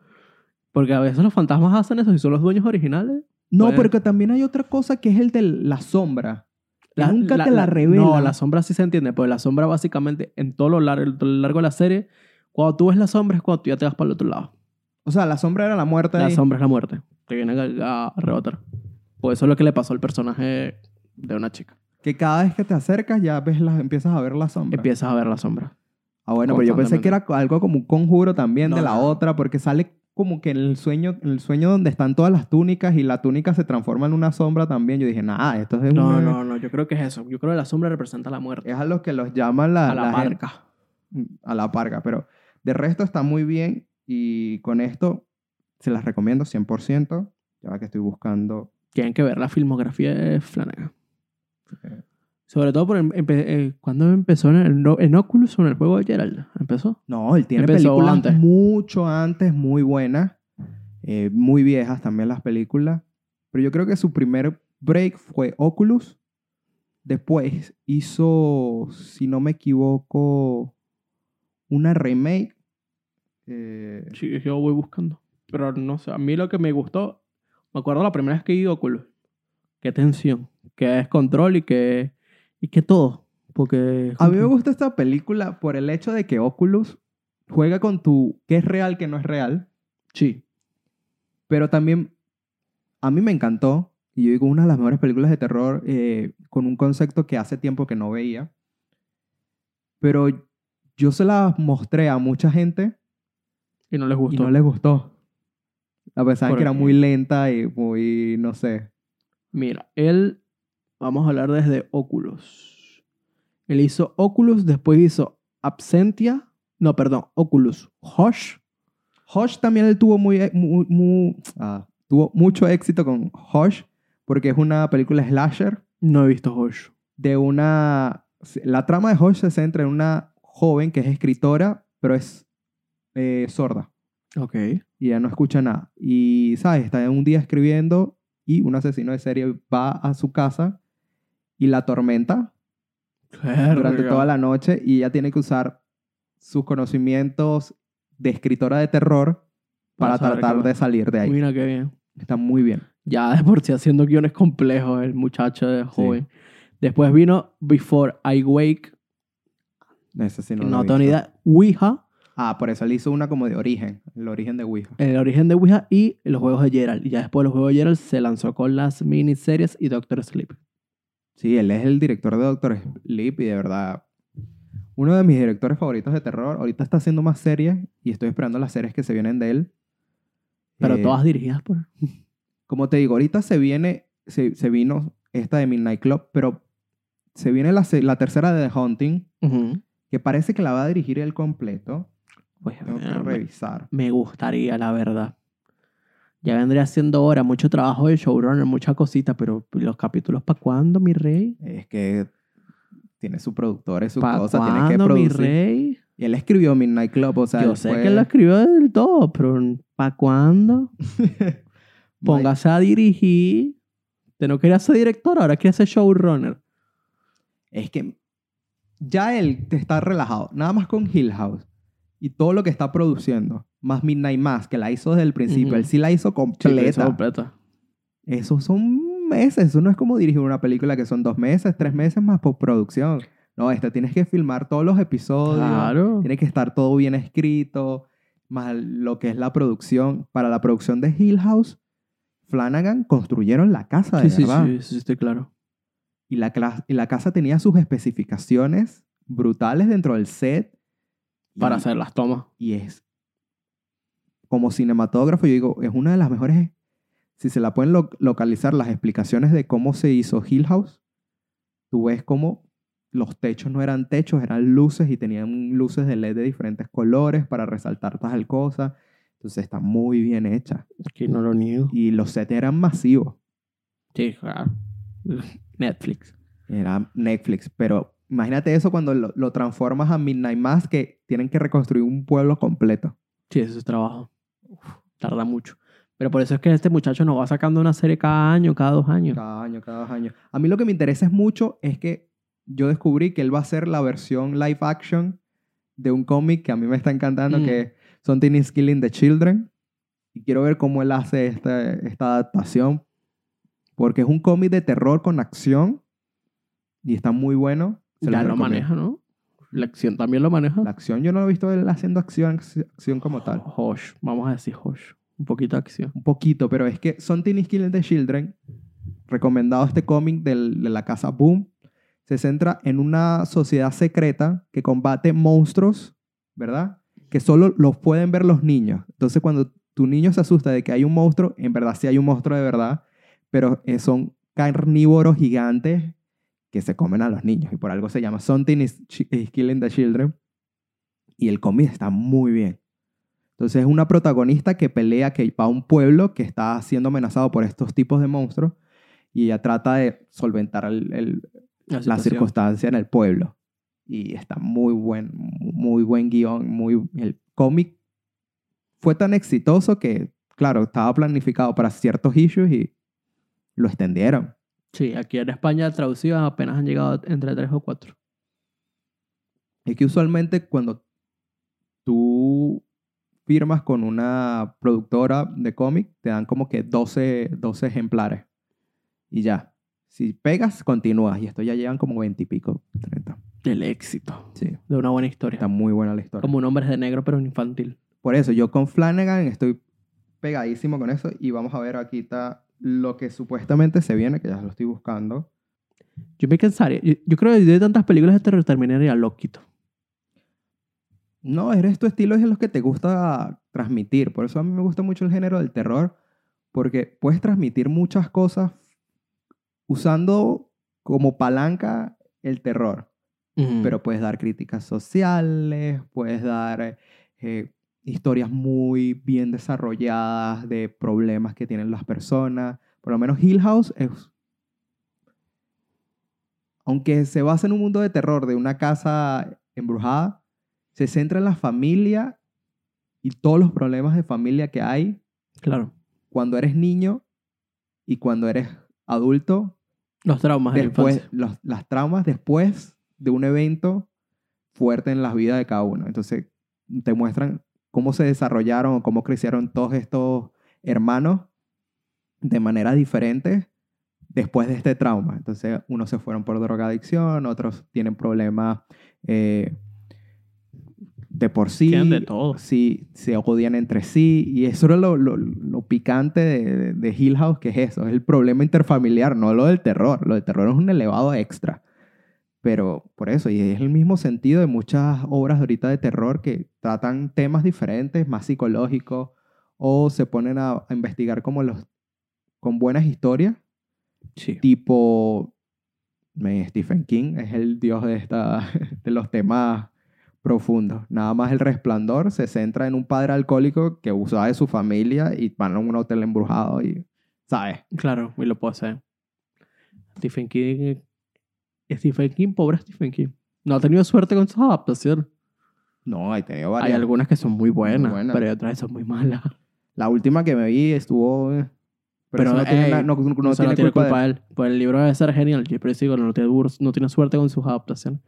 S2: Porque a veces los fantasmas hacen eso y son los dueños originales.
S1: No,
S2: Pues-
S1: porque también hay otra cosa que es el de la sombra. Que nunca te la, revelan.
S2: No, la sombra sí se entiende, pero la sombra básicamente en todo lo largo, todo lo largo de la serie, cuando tú ves la sombra es cuando tú ya te vas para el otro lado.
S1: O sea, la sombra era la muerte.
S2: La
S1: ahí.
S2: sombra es la muerte. Te viene a, a arrebatar. Pues eso es lo que le pasó al personaje de una chica.
S1: Que cada vez que te acercas ya ves la, empiezas a ver la sombra.
S2: Empiezas a ver la sombra.
S1: Ah, bueno, pero yo pensé que era algo como un conjuro también
S2: No,
S1: de la
S2: no.
S1: otra, porque sale como que en el sueño, en el sueño donde están todas las túnicas y la túnica se transforma en una sombra también. Yo dije, nada, esto es
S2: No,
S1: una-
S2: no, no. Yo creo que es eso. Yo creo que la sombra representa la muerte.
S1: es a los que los llaman la,
S2: a la, parca.
S1: a la parca, pero de resto está muy bien y con esto se las recomiendo 100%. Ya que estoy buscando.
S2: Tienen que ver la filmografía de Flanagan. Sobre todo por empe- eh, cuando empezó en, el, en Oculus o en el juego de Gerald. ¿Empezó?
S1: No, él tiene
S2: Empezó
S1: películas
S2: antes.
S1: mucho antes, muy buenas, eh, muy viejas también las películas. Pero yo creo que su primer break fue Oculus. Después hizo, si no me equivoco, una remake. eh,
S2: Sí, yo voy buscando. Pero no sé, a mí lo que me gustó, me acuerdo la primera vez que vi Oculus. Qué tensión, qué es control y que, y que todo. Porque...
S1: A mí me gusta esta película por el hecho de que Oculus juega con tu qué es real, qué no es real.
S2: Sí.
S1: Pero también a mí me encantó. Y yo digo, una de las mejores películas de terror eh, con un concepto que hace tiempo que no veía. Pero yo se la mostré a mucha gente
S2: Y no les
S1: y
S2: gustó.
S1: no les gustó. A pesar de
S2: ¿Por
S1: que era muy lenta y muy, no sé.
S2: Mira, él, vamos a hablar desde Oculus. Él hizo Oculus, después hizo Absentia, no, perdón, Oculus Hush.
S1: Hush también él tuvo muy, muy- muy- ah, tuvo mucho éxito con Hush porque es una película slasher
S2: No he visto Hush.
S1: de una... La trama de Hush se centra en una joven que es escritora, pero es eh, sorda
S2: Ok.
S1: y ella no escucha nada. Y, ¿sabes? Está un día escribiendo y un asesino de serie va a su casa y la atormenta durante toda la noche y ella tiene que usar sus conocimientos de escritora de terror para tratar de salir de ahí.
S2: Mira qué bien.
S1: Está muy bien.
S2: Ya de por sí haciendo guiones complejos el muchacho de joven. Después vino Before I Wake,
S1: Ese sí
S2: no,
S1: no,
S2: tengo ni idea, Ouija,
S1: Ah, por eso él hizo una como de origen. El origen de Ouija.
S2: el origen de Ouija y los juegos de Gerald. Y ya después de los juegos de Gerald se lanzó con las miniseries y Doctor Sleep.
S1: Sí, él es el director de Doctor Sleep y de verdad uno de mis directores favoritos de terror. Ahorita está haciendo más series y estoy esperando las series que se vienen de él.
S2: Pero
S1: Eh,
S2: todas dirigidas por...
S1: Como te digo, ahorita se viene, se, se vino esta de Midnight Club, pero se viene la, la tercera de The Haunting, que parece que la va a dirigir él completo.
S2: Pues,
S1: Tengo que
S2: eh,
S1: revisar.
S2: Me gustaría, la verdad. Ya vendría siendo hora, mucho trabajo de showrunner, mucha cosita, pero los capítulos ¿para cuándo, mi rey?
S1: Es que tiene su productor, es su
S2: ¿Para
S1: cosa, tiene que
S2: cuándo, mi
S1: producir.
S2: rey?
S1: Y él escribió Midnight Club, o sea,
S2: Yo sé
S1: fue-
S2: que él lo escribió del todo, pero ¿para cuándo? Póngase a dirigir. Usted no quería ser director, ahora quiere ser showrunner.
S1: Es que ya él te está relajado. Nada más con Hill House y todo lo que está produciendo, más Midnight Mass, que la hizo desde el principio. Él sí la hizo completa.
S2: completa.
S1: Eso son meses. Eso no es como dirigir una película que son dos meses, tres meses más postproducción. No, esta tienes que filmar todos los episodios.
S2: Claro.
S1: Tiene que estar todo bien escrito. Más lo que es la producción. Para la producción de Hill House, Flanagan construyeron la casa de
S2: Sí, sí,
S1: verdad.
S2: sí, sí, estoy claro.
S1: Y la, y la casa tenía sus especificaciones brutales dentro del set.
S2: Para
S1: y,
S2: hacer las tomas.
S1: Y es, como cinematógrafo, yo digo, es una de las mejores, si se la pueden lo- localizar, las explicaciones de cómo se hizo Hill House, tú ves cómo los techos no eran techos, eran luces y tenían luces de LED de diferentes colores para resaltar tal cosa. Entonces está muy bien hecha.
S2: Aquí no lo niego.
S1: Y los sets eran masivos.
S2: Sí, claro. Netflix.
S1: Era Netflix, pero imagínate eso cuando lo, lo transformas a Midnight Mass que tienen que reconstruir un pueblo completo.
S2: Sí, eso es trabajo. Uf, tarda mucho. Pero por eso es que este muchacho nos va sacando una serie cada año, cada dos años.
S1: Cada año, cada dos años. A mí lo que me interesa es mucho es que yo descubrí que él va a hacer la versión live action de un cómic que a mí me está encantando,
S2: Mm.
S1: que es Something is Killing the Children. Y quiero ver cómo él hace esta, esta adaptación, porque es un cómic de terror con acción y está muy bueno. Se
S2: ya lo
S1: recomiendo.
S2: maneja, ¿no? La acción también lo maneja.
S1: La acción yo no lo he visto él haciendo acción, acción como tal.
S2: Hosh, vamos a decir Hosh. Un poquito de acción.
S1: Un poquito, pero es que Something is Killing the Children, recomendado este cómic de la casa Boom, se centra en una sociedad secreta que combate monstruos, ¿verdad? Que solo los pueden ver los niños. Entonces, cuando tu niño se asusta de que hay un monstruo, en verdad sí hay un monstruo de verdad, pero eh, son carnívoros gigantes que se comen a los niños. Y por algo se llama Something is, Killing the Children. Y el cómic está muy bien. Entonces es una protagonista que pelea, que va a un pueblo que está siendo amenazado por estos tipos de monstruos y ella trata de solventar el- el-
S2: La
S1: circunstancia en el pueblo. Y está muy buen, muy buen guion, muy... El cómic fue tan exitoso que, claro, estaba planificado para ciertos issues y lo extendieron.
S2: Sí, aquí en España traducidas apenas han llegado entre tres o cuatro.
S1: Es que usualmente cuando tú firmas con una productora de cómic, te dan como que 12, 12 ejemplares. Y ya. Si pegas, continúas. Y esto ya llevan como 20 y pico, 30.
S2: El éxito
S1: Sí.
S2: de una buena historia.
S1: Está muy buena la historia.
S2: Como un hombre de negro, pero infantil.
S1: Por eso, yo con Flanagan estoy pegadísimo con eso y vamos a ver aquí está lo que supuestamente se viene, que ya lo estoy buscando.
S2: Yo me cansaría. Yo, yo creo que de tantas películas de terror terminaría loquito.
S1: No, eres tu estilo, es lo que te gusta transmitir. Por eso a mí me gusta mucho el género del terror, porque puedes transmitir muchas cosas usando como palanca el terror.
S2: Ujú.
S1: Pero puedes dar críticas sociales, puedes dar eh, historias muy bien desarrolladas de problemas que tienen las personas. Por lo menos Hill House es... Aunque se basa en un mundo de terror de una casa embrujada, se centra en la familia y todos los problemas de familia que hay
S2: Claro.
S1: cuando eres niño y cuando eres adulto
S2: Los traumas de la
S1: después, los- las traumas después de un evento fuerte en la vida de cada uno. Entonces, te muestran cómo se desarrollaron cómo crecieron todos estos hermanos de manera diferente después de este trauma. Entonces, unos se fueron por drogadicción, otros tienen problemas eh, de por sí.
S2: Tienen de todo.
S1: Sí, se odian entre sí. Y eso era lo, lo- lo picante de, de- de Hill House, que es eso, es el problema interfamiliar, no lo del terror. Lo del terror es un elevado extra. Pero por eso, y es el mismo sentido de muchas obras ahorita de terror que tratan temas diferentes, más psicológicos, o se ponen a, a investigar como los, con buenas historias,
S2: Sí.
S1: tipo Stephen King, es el dios de, esta, de los temas profundos. Nada más el resplandor se centra en un padre alcohólico que abusaba de su familia y van a un hotel embrujado y, ¿sabes?
S2: Claro, y lo puedo hacer. Stephen King. Stephen King, pobre Stephen King. No ha tenido suerte con sus adaptaciones.
S1: No, hay tenido
S2: Hay
S1: varias.
S2: algunas que son muy buenas,
S1: buenas.
S2: pero hay otras que son muy malas.
S1: La última que me vi estuvo... eh, Pero,
S2: Pero,
S1: eso no tiene,
S2: ey,
S1: na- no, no- no
S2: Eso
S1: tiene culpa, de
S2: de él. Pues el libro debe ser genial. Yo sigo, no tiene, no tiene suerte con sus adaptaciones.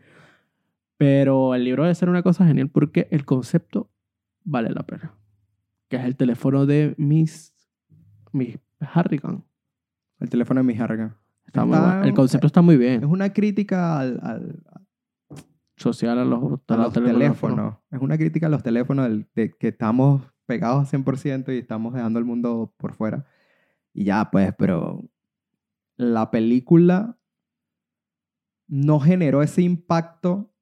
S2: Pero el libro debe ser una cosa genial porque el concepto vale la pena. Que es el teléfono de Miss, Miss Harrigan.
S1: El teléfono de mi jarga.
S2: Está muy
S1: Está-
S2: bueno. El concepto está muy bien.
S1: Es una crítica al, al-
S2: Social a los,
S1: a
S2: a
S1: los teléfonos. Es una crítica a los teléfonos del- de que estamos pegados 100% y estamos dejando el mundo por fuera. Y ya, pues, pero la película no generó ese impacto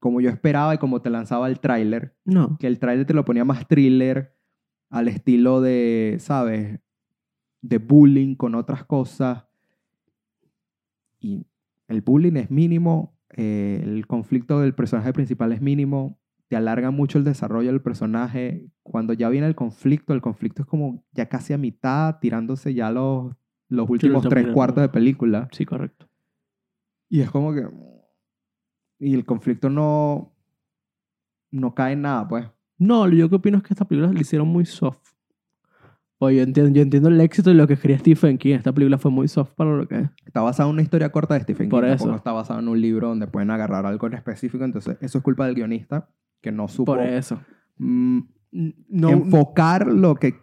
S1: como yo esperaba y como te lanzaba el tráiler.
S2: No.
S1: Que el tráiler te lo ponía más thriller al estilo de, ¿sabes? De bullying con otras cosas. Y el bullying es mínimo, eh, el conflicto del personaje principal es mínimo, te alarga mucho el desarrollo del personaje. Cuando ya viene el conflicto, el conflicto es como ya casi a mitad, tirándose ya los, los últimos tres
S2: mirando.
S1: cuartos de película.
S2: Sí, correcto.
S1: Y es como que... Y el conflicto no... No cae en nada, pues.
S2: No, yo que opino es que esta película la hicieron muy soft. Oye, yo entiendo, yo entiendo el éxito de lo que quería Stephen King. Esta película fue muy soft para lo que es.
S1: Está basado en una historia corta de Stephen King.
S2: Por
S1: tampoco
S2: eso.
S1: está basado en un libro donde pueden agarrar algo en específico. Entonces, eso es culpa del guionista que no supo
S2: Por eso.
S1: mm,
S2: No,
S1: enfocar lo que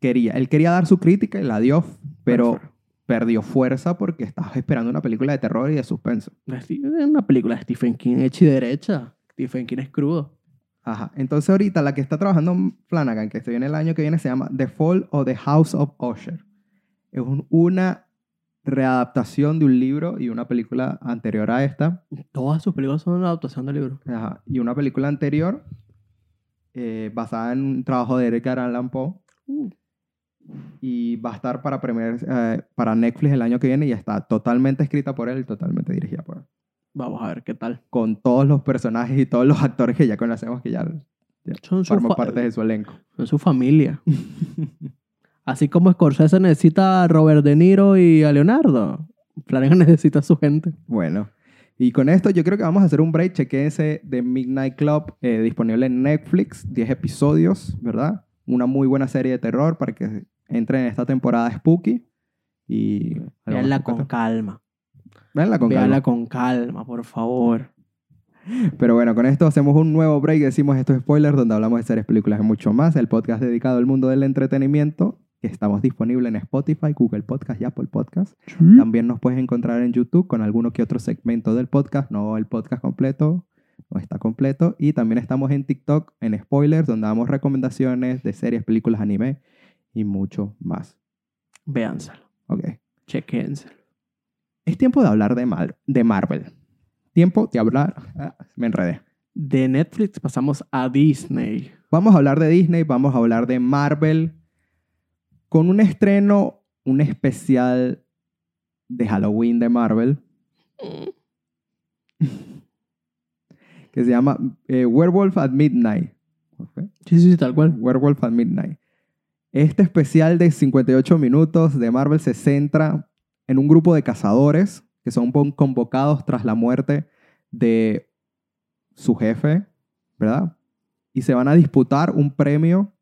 S1: quería. Él quería dar su crítica y la dio, pero
S2: Perfecto.
S1: perdió fuerza porque estabas esperando una película de terror y de suspenso.
S2: Es una película de Stephen King hecha y derecha. Stephen King es crudo.
S1: Ajá. Entonces, ahorita la que está trabajando Flanagan, que se viene el año que viene, se llama The Fall of the House of Usher. Es un- una readaptación de un libro y una película anterior a esta.
S2: Todas sus películas son una adaptación del libro.
S1: Ajá. Y una película anterior eh, basada en un trabajo de Edgar Allan Poe. Y va a estar para, premier- eh, para Netflix el año que viene y está totalmente escrita por él y totalmente dirigida por él.
S2: Vamos a ver qué tal.
S1: Con todos los personajes y todos los actores que ya conocemos que ya, ya
S2: Son
S1: forman parte de su elenco.
S2: son su familia. Así como Scorsese necesita a Robert De Niro y a Leonardo. Flanagan necesita a su gente.
S1: Bueno, y con esto yo creo que vamos a hacer un break. Chequense de Midnight Club, eh, disponible en Netflix, 10 episodios, ¿verdad? Una muy buena serie de terror para que entren en esta temporada spooky. Y
S2: Veanla con calma.
S1: Véanla con calma.
S2: con calma, por favor.
S1: Pero bueno, con esto hacemos un nuevo break. Decimos estos spoilers donde hablamos de series, películas y mucho más. El podcast dedicado al mundo del entretenimiento. que Estamos disponibles en Spotify, Google Podcast y Apple Podcast. También nos puedes encontrar en YouTube con alguno que otro segmento del podcast, no el podcast completo, no está completo. Y también estamos en TikTok, en Spoilers, donde damos recomendaciones de series, películas, anime y mucho más.
S2: Véanselo.
S1: Ok.
S2: Chequénselo.
S1: Es tiempo de hablar de, Mar- de Marvel. Tiempo de hablar... ah, me enredé.
S2: De Netflix pasamos a Disney.
S1: Vamos a hablar de Disney, vamos a hablar de Marvel, con un estreno, un especial de Halloween de Marvel, que se llama eh, Werewolf at Midnight. Ok.
S2: Sí, sí, sí, tal cual.
S1: Werewolf at Midnight. Este especial de 58 minutos de Marvel se centra en un grupo de cazadores que son convocados tras la muerte de su jefe, ¿verdad? Y se van a disputar un premio,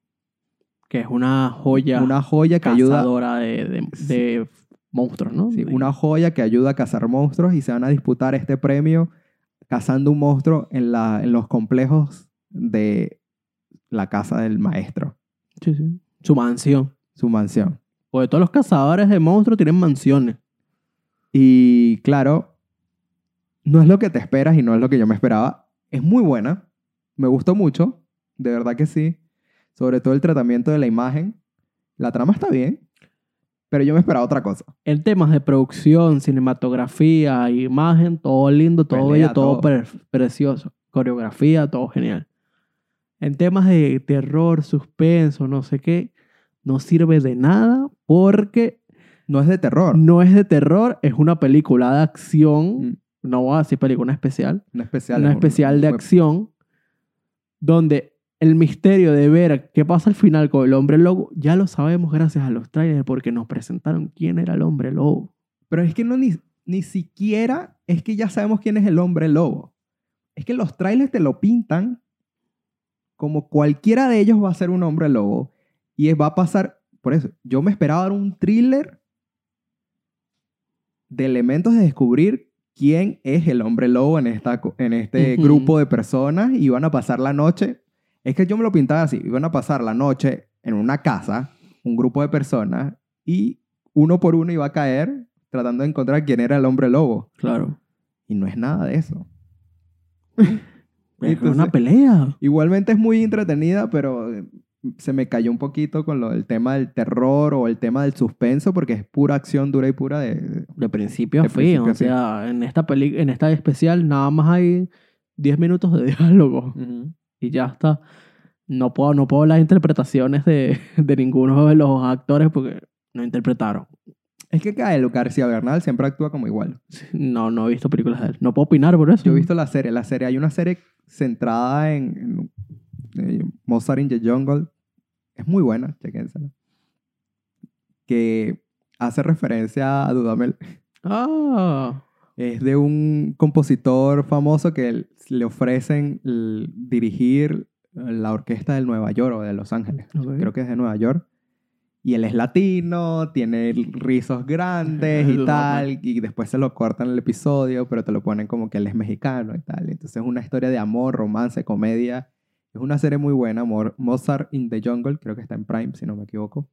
S2: Que es una joya
S1: una joya que ayuda,
S2: cazadora de, de- monstruos, ¿no?
S1: sí, una joya que ayuda a cazar monstruos y se van a disputar este premio cazando un monstruo en, la, en los complejos de la casa del maestro,
S2: Sí, sí. Su mansión.
S1: su mansión.
S2: Porque todos los cazadores de monstruos tienen mansiones.
S1: Y claro, no es lo que te esperas y no es lo que yo me esperaba. Es muy buena. Me gustó mucho. De verdad que sí. Sobre todo el tratamiento de la imagen. La trama está bien. Pero yo me esperaba otra cosa.
S2: En temas de producción, cinematografía, imagen, todo lindo, todo
S1: Pelea,
S2: bello, todo,
S1: todo.
S2: pre- precioso. Coreografía, todo genial. En temas de terror, suspenso, no sé qué, no sirve de nada porque
S1: No es de terror.
S2: no es de terror, es una película de acción.
S1: Mm,
S2: No voy a decir película especial.
S1: Una especial.
S2: una
S1: es un-
S2: especial de
S1: un-
S2: acción donde el misterio de ver qué pasa al final con el hombre lobo ya lo sabemos gracias a los trailers porque nos presentaron quién era el hombre lobo.
S1: Pero es que no ni, ni siquiera es que ya sabemos quién es el hombre lobo. Es que los trailers te lo pintan como cualquiera de ellos va a ser un hombre lobo. Y es- va a pasar. Por eso, yo me esperaba ver un thriller de elementos de descubrir quién es el hombre lobo en, esta, en este grupo de personas y van a pasar la noche. Es que yo me lo pintaba así. Iban a pasar la noche en una casa, un grupo de personas, y uno por uno iba a caer tratando de encontrar quién era el hombre lobo.
S2: Claro.
S1: Y no es nada de eso.
S2: Es una pelea.
S1: Igualmente es muy entretenida, pero se me cayó un poquito con lo del tema del terror o el tema del suspenso, porque es pura acción dura y pura de...
S2: De principio a
S1: De
S2: fin.
S1: principio a
S2: O sea, en esta, peli en esta especial nada más hay 10 minutos de diálogo y ya está. No puedo, no puedo las interpretaciones de, de ninguno de los actores porque no interpretaron.
S1: Es que Gael García Bernal siempre actúa como igual.
S2: No, no he visto películas de él. No puedo opinar por eso.
S1: Yo he visto la serie. La serie, hay una serie centrada en, en, eh, Mozart in the Jungle. Es muy buena, chequénsela. Que hace referencia a Dudamel.
S2: Ah,
S1: Es de un compositor famoso que le ofrecen dirigir la orquesta del Nueva York o de Los Ángeles.
S2: ok.
S1: Creo que es de Nueva York. Y él es latino, tiene rizos grandes y tal. Y después se lo cortan el episodio, pero te lo ponen como que él es mexicano y tal. Entonces es una historia de amor, romance, comedia. Es una serie muy buena, Mo- Mozart in the Jungle. Creo que está en Prime, si no me equivoco.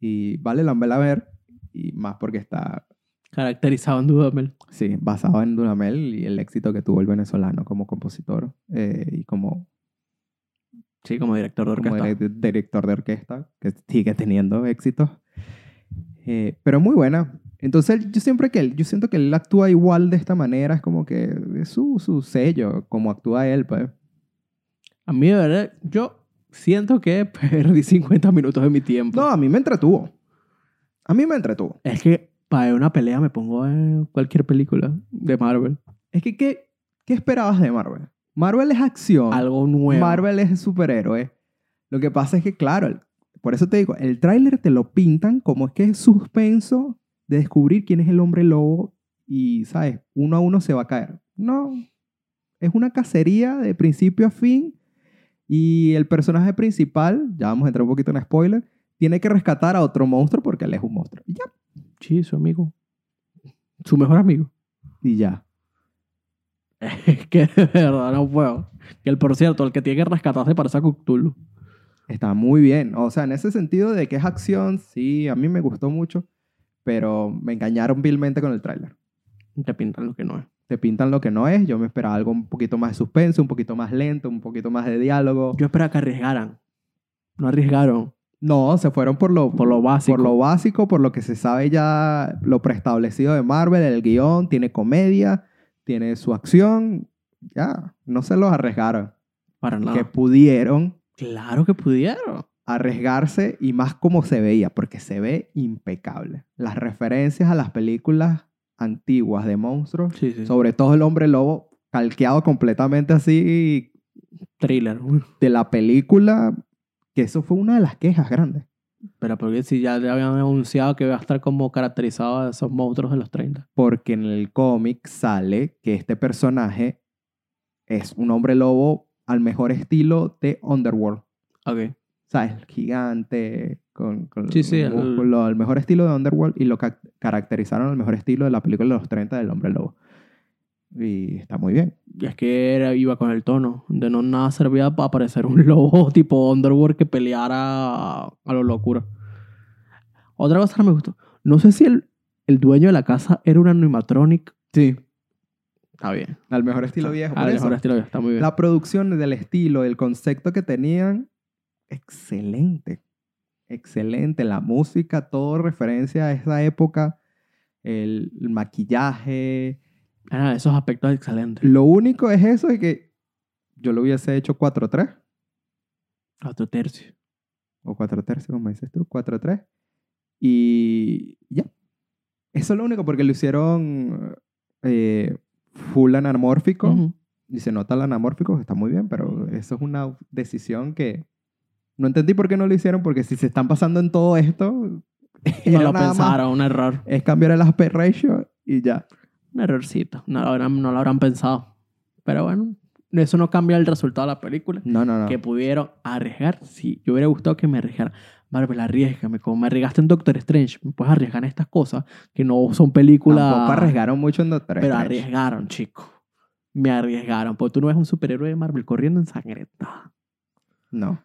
S1: Y vale la pena ver. Y más porque está
S2: caracterizado en Dudamel.
S1: Sí, basado en Dudamel y el éxito que tuvo el venezolano como compositor eh, y como,
S2: Sí, como director de
S1: como
S2: orquesta.
S1: dire- director de orquesta, que sigue teniendo éxito. Eh, pero muy buena. Entonces, yo siempre que él, yo siento que él actúa igual de esta manera, es como que es su, su sello, como actúa él, pues.
S2: A mí, de verdad, yo siento que perdí 50 minutos de mi tiempo.
S1: No, a mí me entretuvo. A mí me entretuvo.
S2: Es que para una pelea me pongo en cualquier película de Marvel.
S1: Es que, ¿qué, qué esperabas de Marvel? Marvel es acción.
S2: Algo nuevo.
S1: Marvel es superhéroe. Lo que pasa es que, claro, el- por eso te digo, el tráiler te lo pintan como es que es suspenso de descubrir quién es el hombre lobo y, ¿sabes? Uno a uno se va a caer. No, es una cacería de principio a fin y el personaje principal, ya vamos a entrar un poquito en spoiler, tiene que rescatar a otro monstruo porque él es un monstruo. Y ya.
S2: Sí, su amigo. Su mejor amigo.
S1: Y ya.
S2: Es que de verdad no puedo. Que el, por cierto, el que tiene que rescatarse parece a Cthulhu.
S1: Está muy bien. O sea, en ese sentido de que es acción, sí, a mí me gustó mucho, pero me engañaron vilmente con el tráiler.
S2: Te pintan lo que no es.
S1: Te pintan lo que no es. Yo me esperaba algo un poquito más de suspense, un poquito más lento, un poquito más de diálogo.
S2: Yo esperaba que arriesgaran. No arriesgaron.
S1: No, se fueron por lo,
S2: Por lo básico.
S1: por lo básico, por lo que se sabe ya, lo preestablecido de Marvel, el guion, tiene comedia, tiene su acción. Ya, no se los arriesgaron.
S2: Para nada.
S1: Que pudieron
S2: Claro que pudieron.
S1: arriesgarse y más como se veía, porque se ve impecable. Las referencias a las películas antiguas de monstruos,
S2: Sí, sí.
S1: sobre todo el hombre lobo, calqueado completamente así
S2: Thriller.
S1: De la película, que eso fue una de las quejas grandes.
S2: Pero porque si ya le habían anunciado que iba a estar como caracterizado a esos monstruos de los 30.
S1: Porque en el cómic sale que este personaje es un hombre lobo al mejor estilo de Underworld.
S2: Ok.
S1: ¿Sabes? Gigante, con, con
S2: Sí, sí, el-
S1: músculo, el mejor estilo de Underworld y lo ca- caracterizaron al mejor estilo de la película de los 30 del hombre lobo. Y está muy bien.
S2: Y es que era, iba con el tono. De no nada servía para parecer un lobo tipo Underworld que peleara a, lo locura. Otra cosa que me gustó. No sé si el, el dueño de la casa era un animatronic.
S1: Sí.
S2: Está bien.
S1: Al mejor estilo viejo.
S2: Al mejor estilo está muy bien.
S1: La producción del estilo, el concepto que tenían, excelente. Excelente. La música, todo referencia a esa época. El, el maquillaje.
S2: Era esos aspectos excelentes.
S1: Lo único es eso de que yo lo hubiese hecho 4-3
S2: Otro tercio.
S1: o 4 tercios, como dices tú, 4-3. Y ya. Eso es lo único, porque lo hicieron eh, full anamórfico.
S2: Ujú.
S1: y se nota el anamórfico, está muy bien, pero eso es una decisión que no entendí por qué no lo hicieron, porque si se están pasando en todo esto,
S2: No lo pensaron, un error.
S1: es cambiar el aspect ratio y ya.
S2: Un errorcito. No lo, habrán, no lo habrán pensado. Pero bueno, eso no cambia el resultado de la película.
S1: No, no, no.
S2: Que pudieron arriesgar. Sí, yo hubiera gustado que me arriesgaran. Marvel, arriesgame. Como me arriesgaste en Doctor Strange, me puedes arriesgar en estas cosas que no son películas.
S1: Tampoco arriesgaron mucho en Doctor
S2: Pero
S1: Strange.
S2: arriesgaron, chico. Me arriesgaron. Porque tú no ves un superhéroe de Marvel corriendo en sangreta.
S1: No.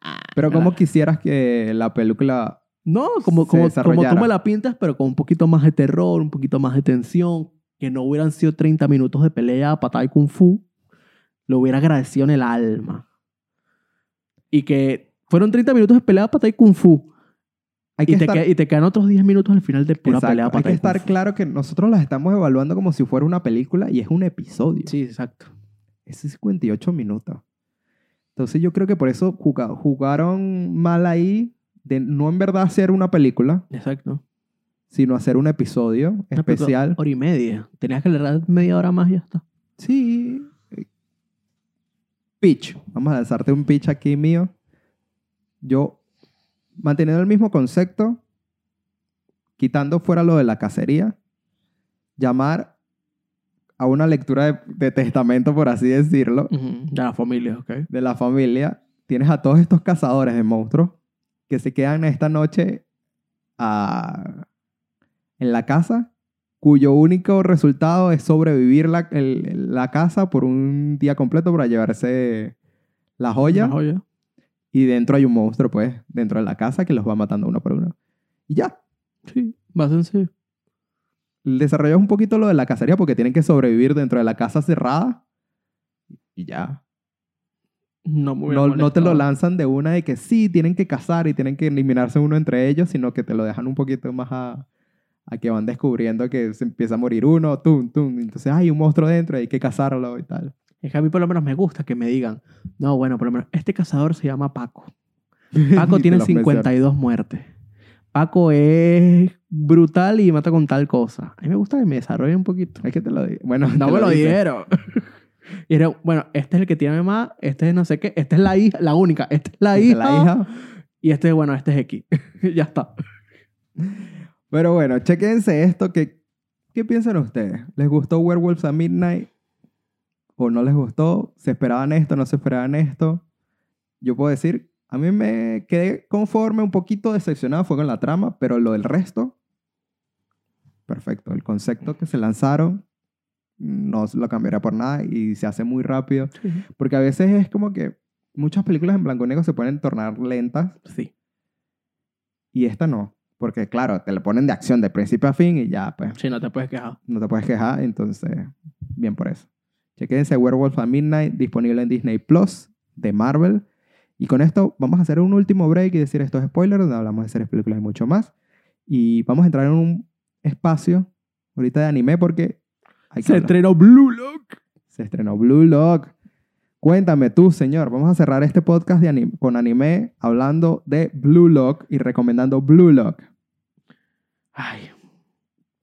S2: Ah,
S1: Pero ¿cómo quisieras que la película...
S2: No, como,
S1: se
S2: como, como tú me la pintas, pero con un poquito más de terror, un poquito más de tensión, que no hubieran sido 30 minutos de pelea, patada y kung fu, lo hubiera agradecido en el alma. Y que fueron 30 minutos de pelea, patada y kung fu,
S1: Hay
S2: y
S1: que
S2: te,
S1: estar,
S2: que- y te quedan otros 10 minutos al final de pura
S1: Exacto,
S2: pelea,
S1: hay
S2: patada
S1: que
S2: y kung
S1: estar
S2: fu.
S1: claro que nosotros las estamos evaluando como si fuera una película y es un episodio.
S2: Sí, exacto.
S1: Es 58 minutos. Entonces yo creo que por eso juga- jugaron mal ahí de no en verdad hacer una película,
S2: Exacto.
S1: sino hacer un episodio especial.
S2: Hora y media. Tenías que leer media hora más y ya está.
S1: Sí. Pitch. Vamos a lanzarte un pitch aquí mío. Yo, manteniendo el mismo concepto, quitando fuera lo de la cacería, llamar a una lectura de, de testamento, por así decirlo,
S2: De la familia, ok.
S1: de la familia, tienes a todos estos cazadores de monstruos que se quedan esta noche a- en la casa, cuyo único resultado es sobrevivir la, el- la casa por un día completo para llevarse la joya.
S2: La joya.
S1: Y dentro hay un monstruo, pues, dentro de la casa que los va matando uno por uno. Y ya.
S2: Sí, más sencillo.
S1: Es un poquito lo de la cacería porque tienen que sobrevivir dentro de la casa cerrada. Y ya.
S2: No,
S1: te lo lanzan de una de que sí, tienen que cazar y tienen que eliminarse uno entre ellos, sino que te lo dejan un poquito más a, a que van descubriendo que se empieza a morir uno, tum, tum. Entonces hay un monstruo dentro y hay que cazarlo y tal.
S2: Es que a mí por lo menos me gusta que me digan, no, bueno, por lo menos este cazador se llama Paco. Paco tiene
S1: los mencionan.
S2: 52 muertes. Paco es brutal y mata con tal cosa. A mí me gusta que me desarrolle un poquito.
S1: Es que te lo digo. Bueno,
S2: No me lo dieron. Y era, bueno, este es el que tiene más, este es no sé qué, esta es la hija, la única, esta es la hija.
S1: la hija.
S2: Y este, bueno, este es X. ya está.
S1: Pero bueno, chequense esto. Que, ¿Qué piensan ustedes? ¿Les gustó Werewolves a Midnight? ¿O no les gustó? ¿Se esperaban esto? ¿No se esperaban esto? Yo puedo decir, a mí me quedé conforme, un poquito decepcionado fue con la trama, pero lo del resto, perfecto. El concepto que se lanzaron no lo cambiaría por nada y se hace muy rápido. Porque a veces es como que muchas películas en blanco y negro se pueden tornar lentas
S2: Sí.
S1: y esta no. Porque claro, te le ponen de acción de principio a fin y ya, pues
S2: Sí, no te puedes quejar.
S1: no te puedes quejar, entonces, bien por eso. Chequense Werewolf a Midnight, disponible en Disney Plus, de Marvel. Y con esto vamos a hacer un último break y decir estos spoilers, donde hablamos de series, películas y mucho más. Y vamos a entrar en un espacio ahorita de anime porque hay que
S2: Se
S1: hablar.
S2: estrenó Blue Lock.
S1: Se estrenó Blue Lock. Cuéntame tú, señor. Vamos a cerrar este podcast de anime- con anime hablando de Blue Lock y recomendando Blue Lock.
S2: Ay,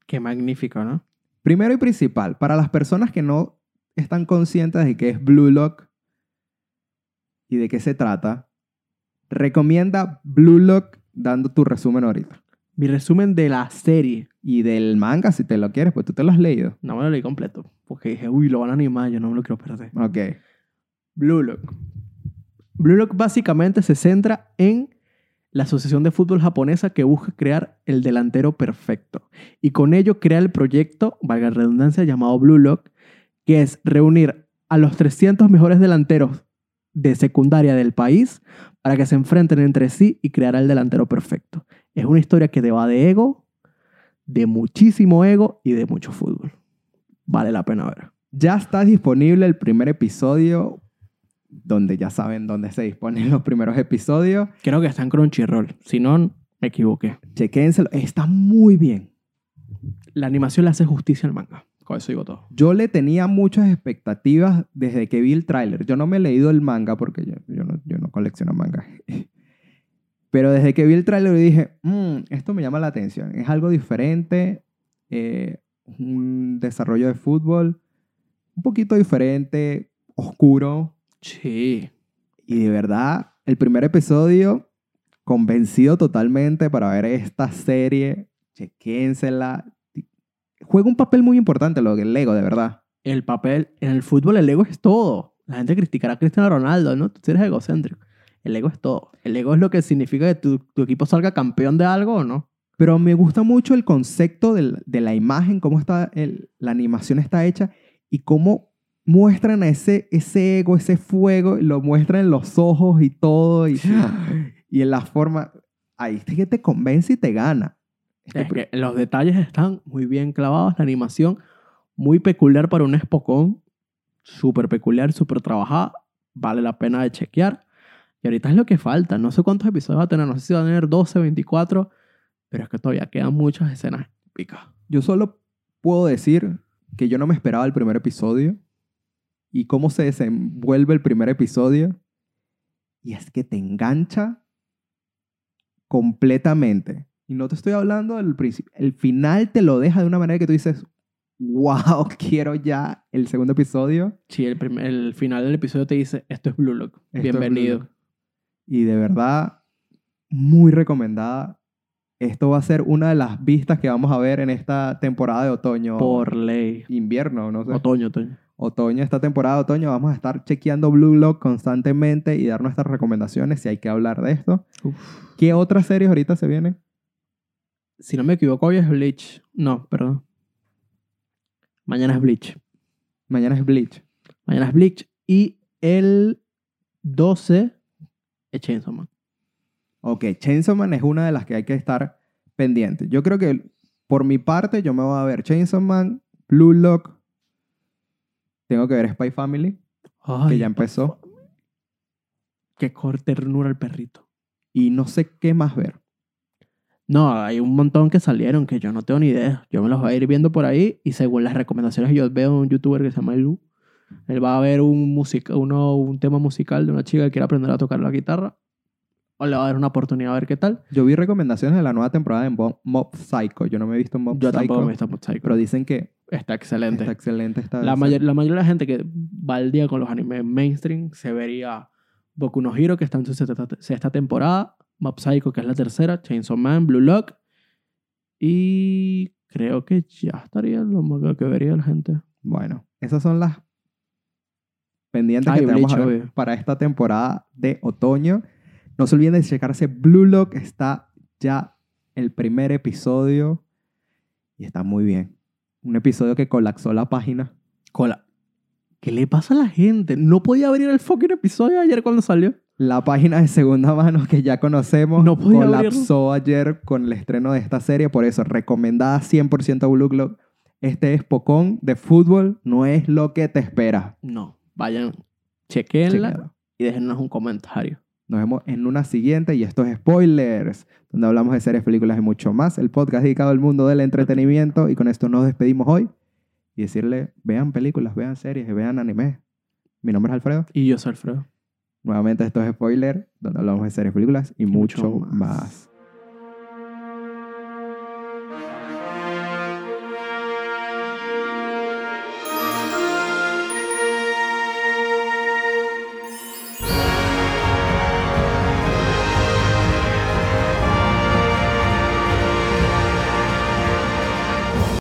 S2: qué magnífico, ¿no?
S1: Primero y principal, para las personas que no están conscientes de qué es Blue Lock y de qué se trata, recomienda Blue Lock dando tu resumen ahorita.
S2: Mi resumen de la serie.
S1: Y del manga, si te lo quieres, pues tú te lo has leído.
S2: No me lo leí completo. Porque dije, uy, lo van a animar, yo no me lo quiero perder.
S1: Ok.
S2: Blue Lock. Blue Lock básicamente se centra en la Asociación de Fútbol Japonesa que busca crear el delantero perfecto. Y con ello crea el proyecto, valga la redundancia, llamado Blue Lock, que es reunir a los 300 mejores delanteros de secundaria del país para que se enfrenten entre sí y crear el delantero perfecto. Es una historia que te va de ego, de muchísimo ego y de mucho fútbol. Vale la pena ver.
S1: Ya está disponible el primer episodio, donde ya saben dónde se disponen los primeros episodios.
S2: Creo que está en Crunchyroll. Si no, me equivoqué.
S1: Chequénselo. Está muy bien.
S2: La animación le hace justicia al manga. Con eso digo todo.
S1: Yo le tenía muchas expectativas desde que vi el tráiler. Yo no me he leído el manga porque yo, yo no, yo no colecciono manga. Pero desde que vi el tráiler dije, "Mm, esto me llama la atención. Es algo diferente, eh, un desarrollo de fútbol un poquito diferente, oscuro.
S2: Sí.
S1: Y de verdad, el primer episodio, convencido totalmente para ver esta serie. Chequénsela. Juega un papel muy importante lo del Lego, de verdad.
S2: El papel en el fútbol, el ego es todo. La gente criticará a Cristiano Ronaldo, ¿no? Tú eres egocéntrico. El ego es todo. El ego es lo que significa que tu, tu equipo salga campeón de algo o no.
S1: Pero me gusta mucho el concepto del- de la imagen, cómo está el- la animación está hecha y cómo muestran a ese, ese ego, ese fuego, lo muestran en los ojos y todo, y, y en la forma. Ahí es que te convence y te gana. Este
S2: los detalles están muy bien clavados. La animación muy peculiar para un espocón. Súper peculiar, súper trabajada. Vale la pena de chequear. Y ahorita es lo que falta. No sé cuántos episodios va a tener. No sé si va a tener 12, 24. Pero es que todavía quedan muchas escenas épicas.
S1: Yo solo puedo decir que yo no me esperaba el primer episodio y cómo se desenvuelve el primer episodio. Y es que te engancha completamente. Y no te estoy hablando del principio. El final te lo deja de una manera que tú dices, wow, quiero ya el segundo episodio.
S2: Sí, el, prim- el final del episodio te dice, esto es Blue Lock.
S1: Esto
S2: Bienvenido.
S1: Blue Lock. Y de verdad, muy recomendada. Esto va a ser una de las vistas que vamos a ver en esta temporada de otoño.
S2: Por ley.
S1: invierno, no sé.
S2: Otoño, otoño.
S1: otoño, esta temporada de otoño, vamos a estar chequeando Blue Lock constantemente y dar nuestras recomendaciones si hay que hablar de esto.
S2: Uf.
S1: ¿Qué otras series ahorita se vienen?
S2: Si no me equivoco, hoy es Bleach. No, perdón. Mañana es Bleach.
S1: Mañana es Bleach.
S2: Mañana es Bleach. Y el 12 es Chainsaw Man.
S1: Ok, Chainsaw Man es una de las que hay que estar pendiente. Yo creo que por mi parte yo me voy a ver Chainsaw Man, Blue Lock. Tengo que ver Spy Family, que ya empezó.
S2: Qué ternura el perrito.
S1: Y no sé qué más ver.
S2: No, hay un montón que salieron que yo no tengo ni idea. Yo me los voy a ir viendo por ahí y según las recomendaciones que yo veo un youtuber que se llama Lu, él va a ver un, music, uno, un tema musical de una chica que quiere aprender a tocar la guitarra o le va a dar una oportunidad a ver qué tal.
S1: Yo vi recomendaciones de la nueva temporada de Mo- Mob Psycho. Yo no me he visto Mob
S2: Yo
S1: Psycho.
S2: tampoco me está Mob Psycho.
S1: Pero dicen que
S2: Está excelente.
S1: está excelente esta
S2: La, mayor- la mayoría de la gente que va al día con los animes mainstream se vería Boku no Hero, que está en su sexta, sexta temporada, Mob Psycho, que es la tercera, Chainsaw Man, Blue Lock, y creo que ya estaría lo más que vería la gente.
S1: Bueno, esas son las pendientes
S2: Ay,
S1: que tenemos
S2: Bleach,
S1: a ver
S2: obvio.
S1: para esta temporada de otoño. No se olviden de checarse Blue Lock. Está ya el primer episodio y está muy bien. Un episodio que colapsó la página.
S2: Cola. ¿Qué le pasa a la gente? No podía abrir el fucking episodio ayer cuando salió.
S1: La página de segunda mano que ya conocemos
S2: no
S1: colapsó ayer con el estreno de esta serie, por eso recomendada 100% a Blue Este es Pocón de fútbol, no es lo que te espera.
S2: No, vayan, chequenla y déjenos un comentario.
S1: Nos vemos en una siguiente y esto es Spoilers, donde hablamos de series, películas y mucho más. El podcast dedicado al mundo del entretenimiento y con esto nos despedimos hoy y decirle, vean películas, vean series, vean anime. Mi nombre es Alfredo.
S2: Y yo soy Alfredo.
S1: Nuevamente, esto es spoiler, donde hablamos de series, películas y mucho,
S2: más.